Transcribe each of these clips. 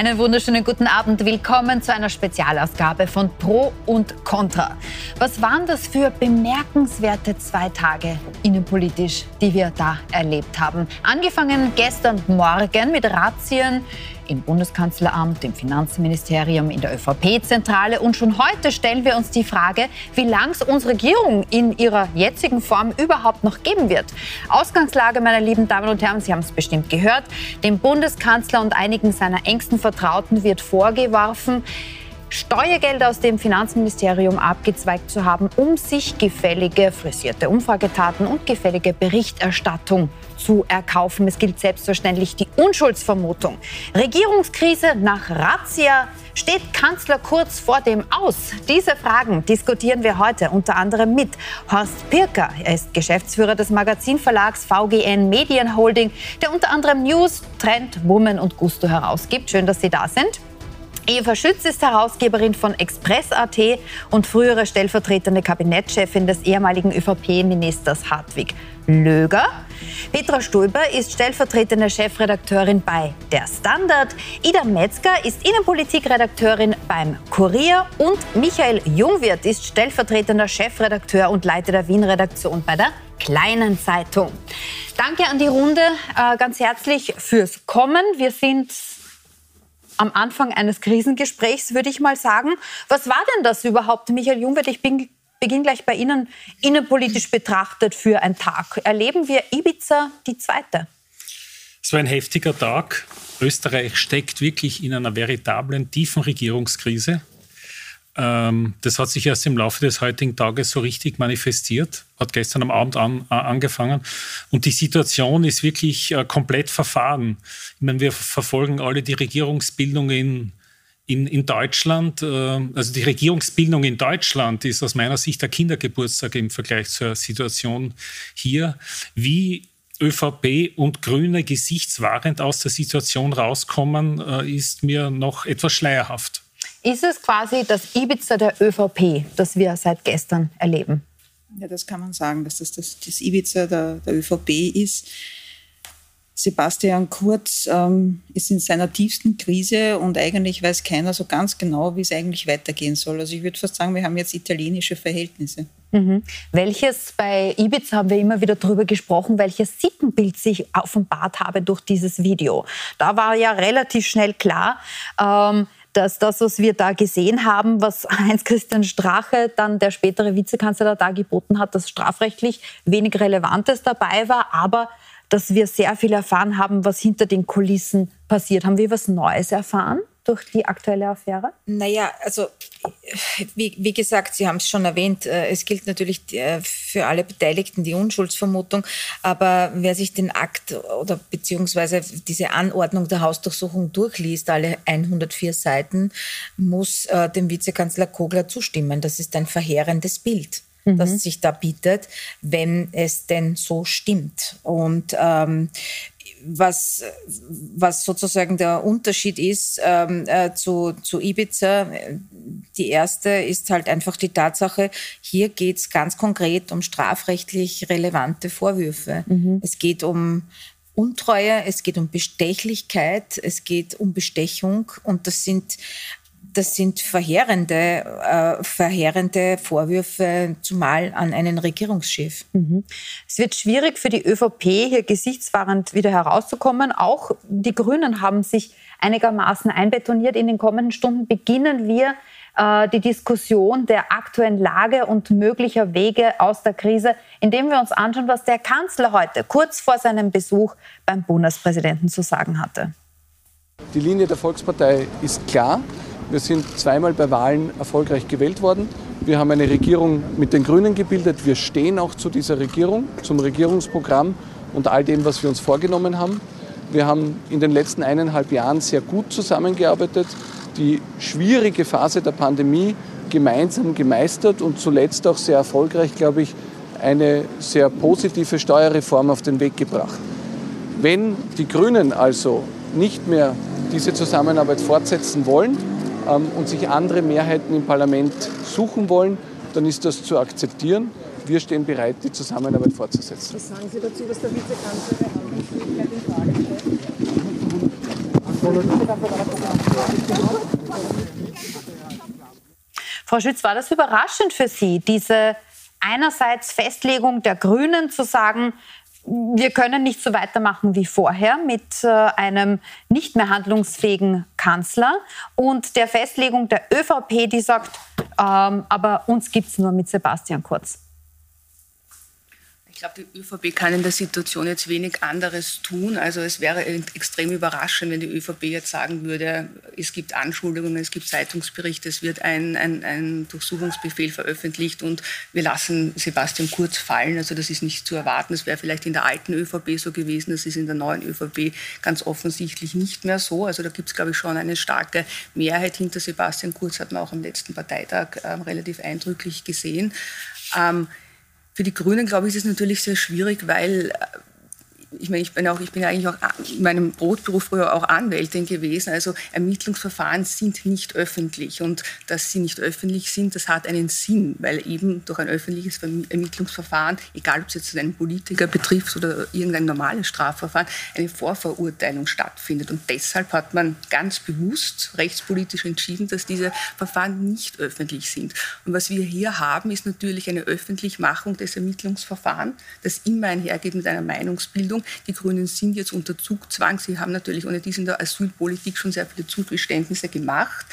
Einen wunderschönen guten Abend. Willkommen zu einer Spezialausgabe von Pro und Contra. Was waren das für bemerkenswerte zwei Tage innenpolitisch, die wir da erlebt haben? Angefangen gestern Morgen mit Razzien im Bundeskanzleramt, im Finanzministerium, in der ÖVP-Zentrale. Und schon heute stellen wir uns die Frage, wie lange es unsere Regierung in ihrer jetzigen Form überhaupt noch geben wird. Ausgangslage, meine lieben Damen und Herren, Sie haben es bestimmt gehört, dem Bundeskanzler und einigen seiner engsten Vertrauten wird vorgeworfen, Steuergelder aus dem Finanzministerium abgezweigt zu haben, um sich gefällige frisierte Umfragetaten und gefällige Berichterstattung zu erkaufen. Es gilt selbstverständlich die Unschuldsvermutung. Regierungskrise nach Razzia. Steht Kanzler Kurz vor dem Aus? Diese Fragen diskutieren wir heute unter anderem mit Horst Pirker. Er ist Geschäftsführer des Magazinverlags VGN Medienholding, der unter anderem News, Trend, Woman und Gusto herausgibt. Schön, dass Sie da sind. Eva Schütz ist Herausgeberin von Express.at und frühere stellvertretende Kabinettschefin des ehemaligen ÖVP-Ministers Hartwig Löger. Petra Stulber ist stellvertretende Chefredakteurin bei Der Standard. Ida Metzger ist Innenpolitikredakteurin beim Kurier. Und Michael Jungwirth ist stellvertretender Chefredakteur und Leiter der Wien-Redaktion bei der Kleinen Zeitung. Danke an die Runde äh, ganz herzlich fürs Kommen. Wir sind am Anfang eines Krisengesprächs, würde ich mal sagen. Was war denn das überhaupt, Michael Jungwirth? Ich bin beginne gleich bei Ihnen, innenpolitisch betrachtet für einen Tag. Erleben wir Ibiza die zweite? Es war ein heftiger Tag. Österreich steckt wirklich in einer veritablen, tiefen Regierungskrise. Ähm, das hat sich erst im Laufe des heutigen Tages so richtig manifestiert, hat gestern am Abend an, äh, angefangen. Und die Situation ist wirklich äh, komplett verfahren. Ich meine, wir verfolgen alle die Regierungsbildung in in, in Deutschland, äh, also die Regierungsbildung in Deutschland ist aus meiner Sicht der Kindergeburtstag im Vergleich zur Situation hier. Wie ÖVP und Grüne gesichtswahrend aus der Situation rauskommen, äh, ist mir noch etwas schleierhaft. Ist es quasi das Ibiza der ÖVP, das wir seit gestern erleben? Ja, das kann man sagen, dass das das, das Ibiza der, der ÖVP ist. Sebastian Kurz ähm, ist in seiner tiefsten Krise und eigentlich weiß keiner so ganz genau, wie es eigentlich weitergehen soll. Also ich würde fast sagen, wir haben jetzt italienische Verhältnisse. Mhm. Welches, bei Ibiza haben wir immer wieder darüber gesprochen, welches Sittenbild sich offenbart habe durch dieses Video. Da war ja relativ schnell klar, ähm, dass das, was wir da gesehen haben, was Heinz-Christian Strache, dann der spätere Vizekanzler, da geboten hat, dass strafrechtlich wenig Relevantes dabei war, aber dass wir sehr viel erfahren haben, was hinter den Kulissen passiert. Haben wir was Neues erfahren durch die aktuelle Affäre? Naja, also wie, wie gesagt, Sie haben es schon erwähnt, äh, es gilt natürlich äh, für alle Beteiligten die Unschuldsvermutung, aber wer sich den Akt oder beziehungsweise diese Anordnung der Hausdurchsuchung durchliest, alle 104 Seiten, muss äh, dem Vizekanzler Kogler zustimmen. Das ist ein verheerendes Bild mhm. das sich da bietet, wenn es denn so stimmt. Und ähm, was, was sozusagen der Unterschied ist ähm, äh, zu, zu Ibiza, die erste ist halt einfach die Tatsache, hier geht es ganz konkret um strafrechtlich relevante Vorwürfe. Mhm. Es geht um Untreue, es geht um Bestechlichkeit, es geht um Bestechung und das sind das sind verheerende, äh, verheerende Vorwürfe, zumal an einen Regierungschef. Mhm. Es wird schwierig für die ÖVP, hier gesichtswahrend wieder herauszukommen. Auch die Grünen haben sich einigermaßen einbetoniert. In den kommenden Stunden beginnen wir äh, die Diskussion der aktuellen Lage und möglicher Wege aus der Krise, indem wir uns anschauen, was der Kanzler heute kurz vor seinem Besuch beim Bundespräsidenten zu sagen hatte. Die Linie der Volkspartei ist klar. Wir sind zweimal bei Wahlen erfolgreich gewählt worden. Wir haben eine Regierung mit den Grünen gebildet. Wir stehen auch zu dieser Regierung, zum Regierungsprogramm und all dem, was wir uns vorgenommen haben. Wir haben in den letzten eineinhalb Jahren sehr gut zusammengearbeitet, die schwierige Phase der Pandemie gemeinsam gemeistert und zuletzt auch sehr erfolgreich, glaube ich, eine sehr positive Steuerreform auf den Weg gebracht. Wenn die Grünen also nicht mehr diese Zusammenarbeit fortsetzen wollen, und sich andere Mehrheiten im Parlament suchen wollen, dann ist das zu akzeptieren. Wir stehen bereit, die Zusammenarbeit fortzusetzen. Was sagen Sie dazu, dass der Vizekanzler der Handlungsfähigkeit in Frage stellt? Frau Schütz, war das überraschend für Sie, diese einerseits Festlegung der Grünen zu sagen, wir können nicht so weitermachen wie vorher mit äh, einem nicht mehr handlungsfähigen Kanzler und der Festlegung der ÖVP, die sagt, ähm, aber uns gibt es nur mit Sebastian Kurz. Glaube, die ÖVP kann in der Situation jetzt wenig anderes tun. Also es wäre extrem überraschend, wenn die ÖVP jetzt sagen würde, es gibt Anschuldigungen, es gibt Zeitungsberichte, es wird ein, ein, ein Durchsuchungsbefehl veröffentlicht und wir lassen Sebastian Kurz fallen. Also das ist nicht zu erwarten. Das wäre vielleicht in der alten ÖVP so gewesen, das ist in der neuen ÖVP ganz offensichtlich nicht mehr so. Also da gibt es, glaube ich, schon eine starke Mehrheit hinter Sebastian Kurz, hat man auch am letzten Parteitag äh, relativ eindrücklich gesehen. Ähm, für die Grünen, glaube ich, ist es natürlich sehr schwierig, weil äh, ich meine, ich bin, auch, ich bin ja eigentlich auch in meinem Brotberuf früher auch Anwältin gewesen. Also Ermittlungsverfahren sind nicht öffentlich. Und dass sie nicht öffentlich sind, das hat einen Sinn, weil eben durch ein öffentliches Ermittlungsverfahren, egal ob es jetzt einen Politiker betrifft oder irgendein normales Strafverfahren, eine Vorverurteilung stattfindet. Und deshalb hat man ganz bewusst rechtspolitisch entschieden, dass diese Verfahren nicht öffentlich sind. Und was wir hier haben, ist natürlich eine Öffentlichmachung des Ermittlungsverfahrens, das immer einhergeht mit einer Meinungsbildung Regierung. Die Grünen sind jetzt unter Zugzwang. Sie haben natürlich ohne dies in der Asylpolitik schon sehr viele Zugeständnisse gemacht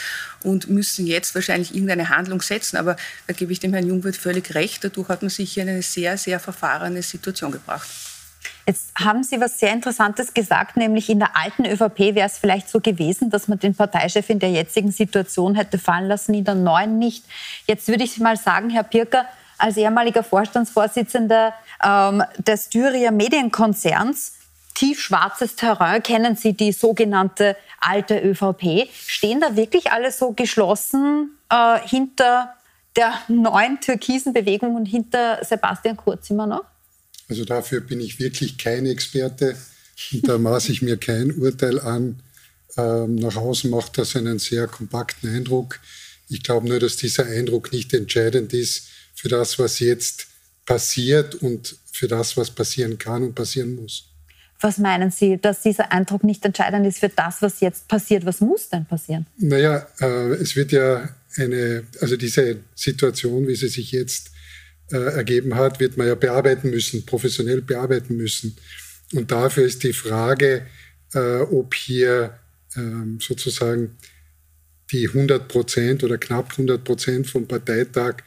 und müssen jetzt wahrscheinlich irgendeine Handlung setzen. Aber da gebe ich dem Herrn Jungwirth völlig recht. Dadurch hat man sich in eine sehr, sehr verfahrene Situation gebracht. Jetzt haben Sie was sehr Interessantes gesagt, nämlich in der alten ÖVP wäre es vielleicht so gewesen, dass man den Parteichef in der jetzigen Situation hätte fallen lassen, in der neuen nicht. Jetzt würde ich mal sagen, Herr Pirker, als ehemaliger Vorstandsvorsitzender ähm, des Styria Medienkonzerns. Tiefschwarzes Terrain, kennen Sie die sogenannte alte ÖVP. Stehen da wirklich alle so geschlossen äh, hinter der neuen türkisen Bewegung und hinter Sebastian Kurz immer noch? Also dafür bin ich wirklich kein Experte und da maße ich mir kein Urteil an. Ähm, nach außen macht das einen sehr kompakten Eindruck. Ich glaube nur, dass dieser Eindruck nicht entscheidend ist für das, was jetzt passiert und für das, was passieren kann und passieren muss. Was meinen Sie, dass dieser Eindruck nicht entscheidend ist für das, was jetzt passiert? Was muss denn passieren? Naja, äh, es wird ja eine, also diese Situation, wie sie sich jetzt äh, ergeben hat, wird man ja bearbeiten müssen, professionell bearbeiten müssen. Und dafür ist die Frage, äh, ob hier ähm, sozusagen die 100 Prozent oder knapp 100 Prozent vom Parteitag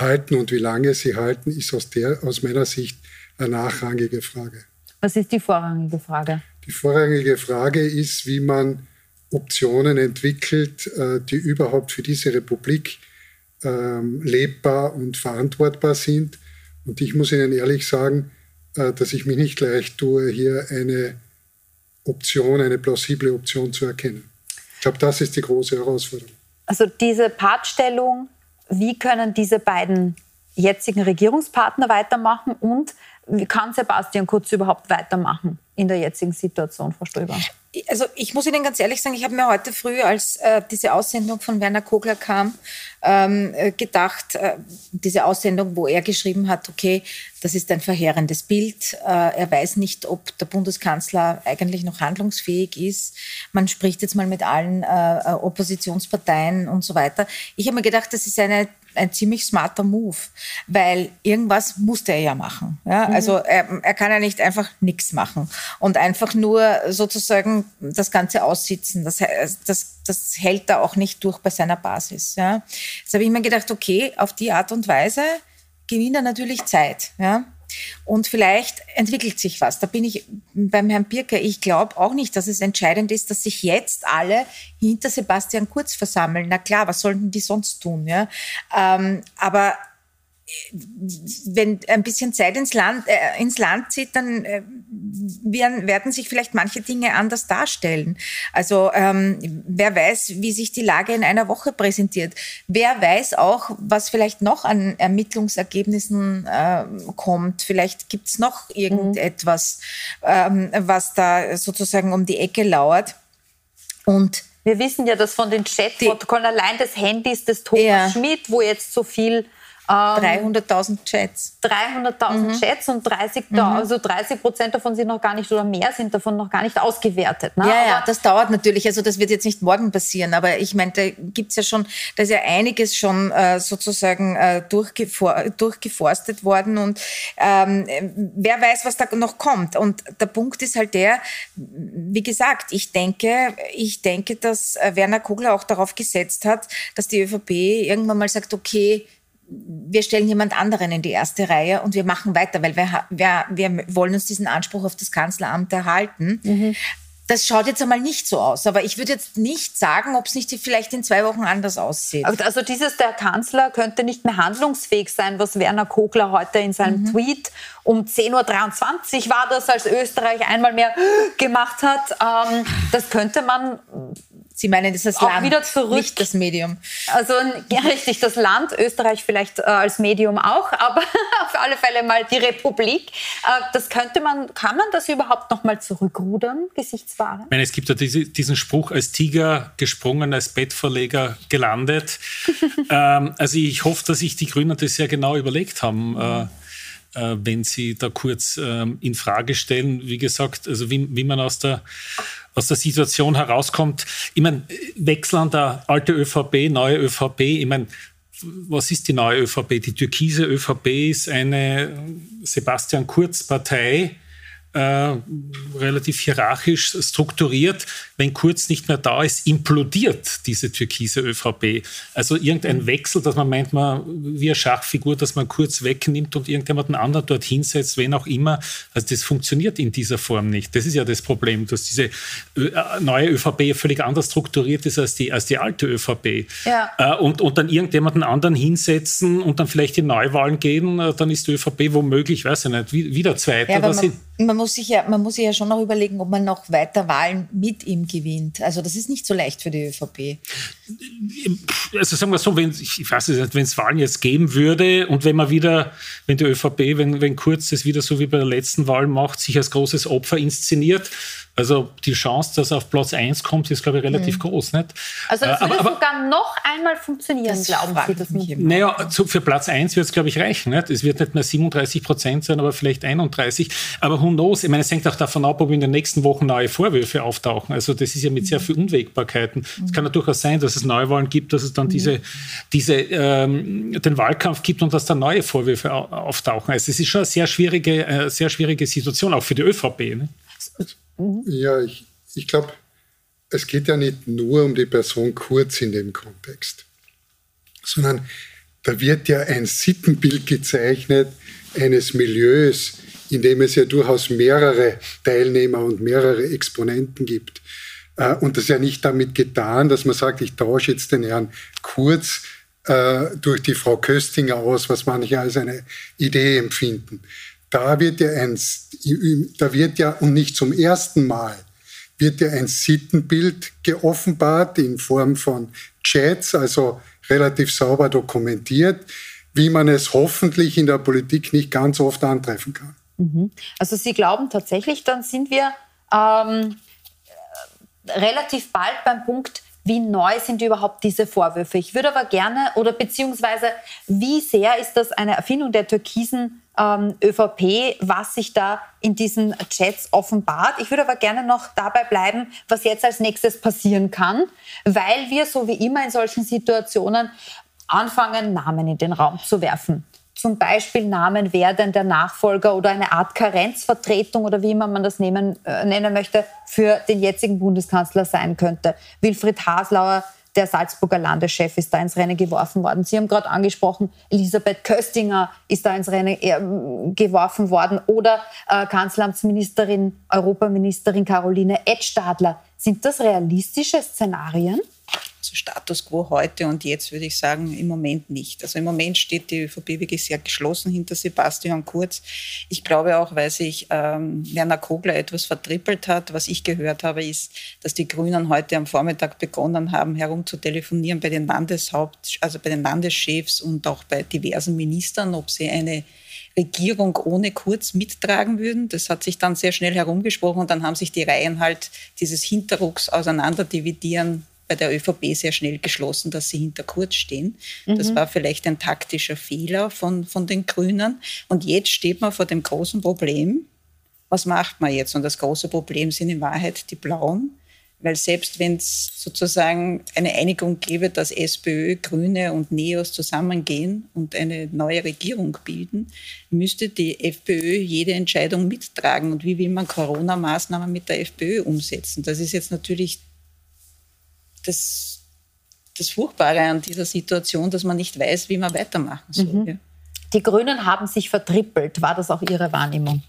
halten und wie lange sie halten, ist aus, der, aus meiner Sicht eine nachrangige Frage. Was ist die vorrangige Frage? Die vorrangige Frage ist, wie man Optionen entwickelt, äh, die überhaupt für diese Republik ähm, lebbar und verantwortbar sind. Und ich muss Ihnen ehrlich sagen, äh, dass ich mich nicht leicht tue, hier eine Option, eine plausible Option zu erkennen. Ich glaube, das ist die große Herausforderung. Also diese Partstellung wie können diese beiden jetzigen Regierungspartner weitermachen und wie kann Sebastian Kurz überhaupt weitermachen in der jetzigen Situation, Frau Stöber? Also ich muss Ihnen ganz ehrlich sagen, ich habe mir heute früh, als äh, diese Aussendung von Werner Kogler kam, ähm, äh, gedacht, äh, diese Aussendung, wo er geschrieben hat, okay, das ist ein verheerendes Bild. Äh, er weiß nicht, ob der Bundeskanzler eigentlich noch handlungsfähig ist. Man spricht jetzt mal mit allen äh, äh, Oppositionsparteien und so weiter. Ich habe mir gedacht, das ist eine ein ziemlich smarter Move, weil irgendwas musste er ja machen. Ja? Mhm. Also er, er, kann ja nicht einfach nichts machen und einfach nur sozusagen das Ganze aussitzen. Das, das, das hält er auch nicht durch bei seiner Basis. Ja? Jetzt habe ich mir gedacht, okay, auf die Art und Weise gewinnt er natürlich Zeit. Ja? Und vielleicht entwickelt sich was. Da bin ich beim Herrn Birker. Ich glaube auch nicht, dass es entscheidend ist, dass sich jetzt alle hinter Sebastian Kurz versammeln. Na klar, was sollten die sonst tun? Ja? Ähm, aber wenn ein bisschen Zeit ins Land, äh, ins Land zieht, dann äh, werden, werden sich vielleicht manche Dinge anders darstellen. Also ähm, wer weiß, wie sich die Lage in einer Woche präsentiert. Wer weiß auch, was vielleicht noch an Ermittlungsergebnissen äh, kommt. Vielleicht gibt's noch irgendetwas, ähm, was da sozusagen um die Ecke lauert. Und wir wissen ja, dass von den Chatprotokollen allein des Handys des Thomas ja. Schmidt, wo jetzt so viel 300.000 Chats. 300.000 mhm. Chats und 30, mhm. also 30 Prozent davon sind noch gar nicht oder mehr sind davon noch gar nicht ausgewertet. Ne? Ja, ja, das dauert natürlich. Also das wird jetzt nicht morgen passieren, aber ich meine, da gibt es ja schon, da ist ja einiges schon äh, sozusagen äh, durchgefor durchgeforstet worden und ähm, wer weiß, was da noch kommt. Und der Punkt ist halt der, wie gesagt, ich denke, ich denke, dass äh, Werner Kogler auch darauf gesetzt hat, dass die ÖVP irgendwann mal sagt, okay, wir stellen jemand anderen in die erste Reihe und wir machen weiter, weil wir, wir, wir wollen uns diesen Anspruch auf das Kanzleramt erhalten. Mhm. Das schaut jetzt einmal nicht so aus, aber ich würde jetzt nicht sagen, ob es nicht vielleicht in zwei Wochen anders aussieht. Also dieses, der Kanzler könnte nicht mehr handlungsfähig sein, was Werner Kogler heute in seinem mhm. Tweet um 10.23 Uhr war das, als Österreich einmal mehr gemacht hat. Ähm, das könnte man Sie meinen, das ist das auch Land, wieder zurück. nicht das Medium. Also ja, richtig, das Land, Österreich vielleicht äh, als Medium auch, aber auf alle Fälle mal die Republik. Äh, das könnte man, kann man das überhaupt noch mal zurückrudern, gesichtswahren? Ich meine, es gibt ja diese, diesen Spruch, als Tiger gesprungen, als Bettverleger gelandet. ähm, also ich hoffe, dass sich die Grünen das sehr genau überlegt haben. Äh, äh, wenn Sie da kurz ähm, in Frage stellen. Wie gesagt, also wie, wie man aus der aus der Situation herauskommt. Ich meine, Wechsel an der alte ÖVP, neue ÖVP, ich meine, was ist die neue ÖVP? Die türkise ÖVP ist eine Sebastian Kurz-Partei, äh, relativ hierarchisch strukturiert. Wenn Kurz nicht mehr da ist, implodiert diese türkise ÖVP. Also irgendein Wechsel, dass man meint, man wie eine Schachfigur, dass man Kurz wegnimmt und irgendjemanden anderen dort hinsetzt, wen auch immer. Also das funktioniert in dieser Form nicht. Das ist ja das Problem, dass diese äh, neue ÖVP völlig anders strukturiert ist als die, als die alte ÖVP. Ja. Äh, und, und dann irgendjemanden anderen hinsetzen und dann vielleicht in Neuwahlen gehen, dann ist die ÖVP womöglich, weiß ich nicht, wieder Zweiter. Ja, muss sich ja, man muss sich ja schon noch überlegen, ob man noch weiter Wahlen mit ihm gewinnt. Also das ist nicht so leicht für die ÖVP. Also sagen wir so, wenn ich weiß nicht, wenn es Wahlen jetzt geben würde und wenn man wieder, wenn die ÖVP, wenn, wenn Kurz das wieder so wie bei der letzten Wahl macht, sich als großes Opfer inszeniert, also die Chance, dass er auf Platz 1 kommt, ist, glaube ich, relativ mhm. groß. Nicht? Also das äh, würde aber, sogar noch einmal funktionieren, das glauben Sie das nicht? Naja, für Platz 1 wird es, glaube ich, reichen. Nicht? Es wird nicht mehr 37 Prozent sein, aber vielleicht 31. Aber who knows? Ich meine, es hängt auch davon ab, ob in den nächsten Wochen neue Vorwürfe auftauchen. Also das ist ja mit sehr mhm. vielen Unwägbarkeiten. Es kann ja durchaus sein, dass es Neuwahlen gibt, dass es dann mhm. diese, diese, ähm, den Wahlkampf gibt und dass dann neue Vorwürfe auftauchen. Also es ist schon eine sehr schwierige, äh, sehr schwierige Situation, auch für die ÖVP. Ne? Mhm. Ja, ich, ich glaube, es geht ja nicht nur um die Person Kurz in dem Kontext, sondern da wird ja ein Sittenbild gezeichnet eines Milieus, in dem es ja durchaus mehrere Teilnehmer und mehrere Exponenten gibt. Äh, und das ist ja nicht damit getan, dass man sagt, ich tausche jetzt den Herrn Kurz äh, durch die Frau Köstinger aus, was manche als eine Idee empfinden, da wird ja ein, da wird ja, und nicht zum ersten Mal, wird ja ein Sittenbild geoffenbart in Form von Chats, also relativ sauber dokumentiert, wie man es hoffentlich in der Politik nicht ganz oft antreffen kann. Mhm. Also Sie glauben tatsächlich, dann sind wir ähm, relativ bald beim Punkt, wie neu sind überhaupt diese Vorwürfe? Ich würde aber gerne, oder beziehungsweise wie sehr ist das eine Erfindung der türkisen ähm, ÖVP, was sich da in diesen Chats offenbart? Ich würde aber gerne noch dabei bleiben, was jetzt als nächstes passieren kann, weil wir so wie immer in solchen Situationen anfangen, Namen in den Raum zu werfen zum Beispiel Namen, wer denn der Nachfolger oder eine Art Karenzvertretung oder wie immer man das nehmen, äh, nennen möchte, für den jetzigen Bundeskanzler sein könnte. Wilfried Haslauer, der Salzburger Landeschef, ist da ins Rennen geworfen worden. Sie haben gerade angesprochen, Elisabeth Köstinger ist da ins Rennen äh, geworfen worden oder äh, Kanzleramtsministerin, Europaministerin Caroline Edstadler. Sind das realistische Szenarien? Also Status quo heute und jetzt würde ich sagen, im Moment nicht. Also im Moment steht die ÖVP wirklich sehr geschlossen hinter Sebastian Kurz. Ich glaube auch, weil sich ähm, Werner Kogler etwas vertrippelt hat. Was ich gehört habe, ist, dass die Grünen heute am Vormittag begonnen haben, herumzutelefonieren bei den Landeshaupt, also bei den Landeschefs und auch bei diversen Ministern, ob sie eine Regierung ohne Kurz mittragen würden. Das hat sich dann sehr schnell herumgesprochen und dann haben sich die Reihen halt dieses Hinterrucks auseinanderdividieren bei der ÖVP sehr schnell geschlossen, dass sie hinter Kurz stehen. Mhm. Das war vielleicht ein taktischer Fehler von, von den Grünen. Und jetzt steht man vor dem großen Problem. Was macht man jetzt? Und das große Problem sind in Wahrheit die Blauen. Weil selbst wenn es sozusagen eine Einigung gäbe, dass SPÖ, Grüne und Neos zusammengehen und eine neue Regierung bilden, müsste die FPÖ jede Entscheidung mittragen. Und wie will man Corona-Maßnahmen mit der FPÖ umsetzen? Das ist jetzt natürlich das, das Furchtbare an dieser Situation, dass man nicht weiß, wie man weitermachen soll. Mhm. Die Grünen haben sich vertrippelt. War das auch Ihre Wahrnehmung?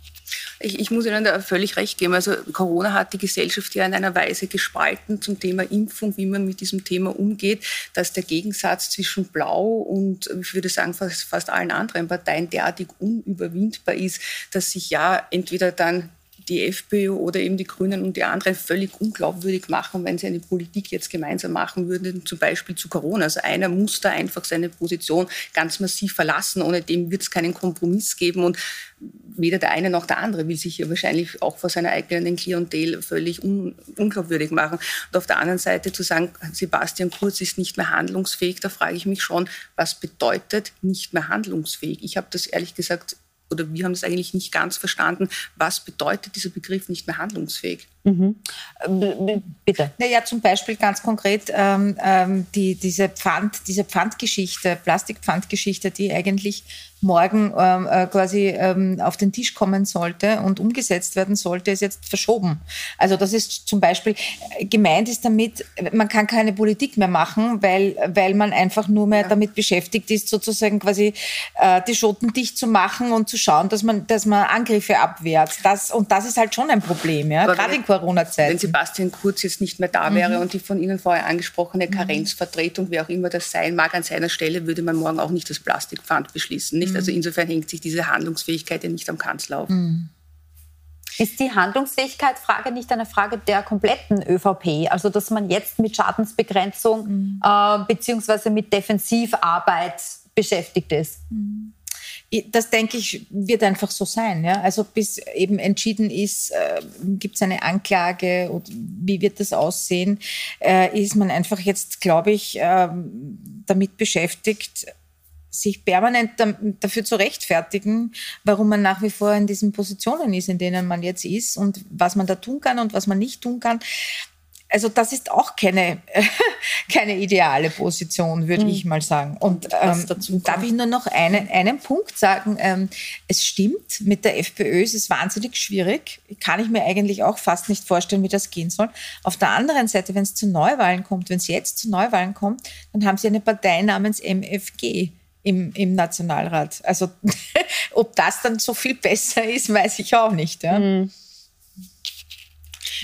Ich, ich, muss Ihnen da völlig recht geben. Also Corona hat die Gesellschaft ja in einer Weise gespalten zum Thema Impfung, wie man mit diesem Thema umgeht, dass der Gegensatz zwischen Blau und, ich würde sagen, fast, fast allen anderen Parteien derartig unüberwindbar ist, dass sich ja entweder dann die FPÖ oder eben die Grünen und die anderen völlig unglaubwürdig machen, wenn sie eine Politik jetzt gemeinsam machen würden, zum Beispiel zu Corona. Also einer muss da einfach seine Position ganz massiv verlassen. Ohne dem wird es keinen Kompromiss geben und weder der eine noch der andere will sich hier wahrscheinlich auch vor seiner eigenen Klientel völlig un unglaubwürdig machen. Und auf der anderen Seite zu sagen, Sebastian Kurz ist nicht mehr handlungsfähig, da frage ich mich schon, was bedeutet nicht mehr handlungsfähig? Ich habe das ehrlich gesagt oder wir haben es eigentlich nicht ganz verstanden, was bedeutet dieser Begriff nicht mehr handlungsfähig? Mhm. Bitte. Naja, zum Beispiel ganz konkret ähm, ähm, die, diese, Pfand, diese Pfandgeschichte, Plastikpfandgeschichte, die eigentlich morgen ähm, äh, quasi ähm, auf den Tisch kommen sollte und umgesetzt werden sollte, ist jetzt verschoben. Also das ist zum Beispiel äh, gemeint ist damit, man kann keine Politik mehr machen, weil, weil man einfach nur mehr ja. damit beschäftigt ist, sozusagen quasi äh, die Schoten dicht zu machen und zu schauen, dass man, dass man Angriffe abwehrt. Das, und das ist halt schon ein Problem, ja, gerade in Corona-Zeiten. Wenn Sebastian Kurz jetzt nicht mehr da wäre mhm. und die von Ihnen vorher angesprochene mhm. Karenzvertretung, wer auch immer das sein mag, an seiner Stelle würde man morgen auch nicht das Plastikpfand beschließen. Nicht? Also mhm. insofern hängt sich diese Handlungsfähigkeit ja nicht am Kanzler auf. Mhm. Ist die Handlungsfähigkeitsfrage nicht eine Frage der kompletten ÖVP? Also, dass man jetzt mit Schadensbegrenzung mhm. äh, beziehungsweise mit Defensivarbeit beschäftigt ist? Mhm. Das denke ich, wird einfach so sein. Ja? Also bis eben entschieden ist, äh, gibt es eine Anklage oder wie wird das aussehen, äh, ist man einfach jetzt, glaube ich, äh, damit beschäftigt, sich permanent dafür zu rechtfertigen, warum man nach wie vor in diesen Positionen ist, in denen man jetzt ist und was man da tun kann und was man nicht tun kann. Also das ist auch keine, keine ideale Position, würde mhm. ich mal sagen. Und ähm, darf ich nur noch einen, einen Punkt sagen. Ähm, es stimmt, mit der FPÖ ist es wahnsinnig schwierig. Kann ich mir eigentlich auch fast nicht vorstellen, wie das gehen soll. Auf der anderen Seite, wenn es zu Neuwahlen kommt, wenn es jetzt zu Neuwahlen kommt, dann haben sie eine Partei namens MFG im, im Nationalrat. Also ob das dann so viel besser ist, weiß ich auch nicht. Ja. Mhm.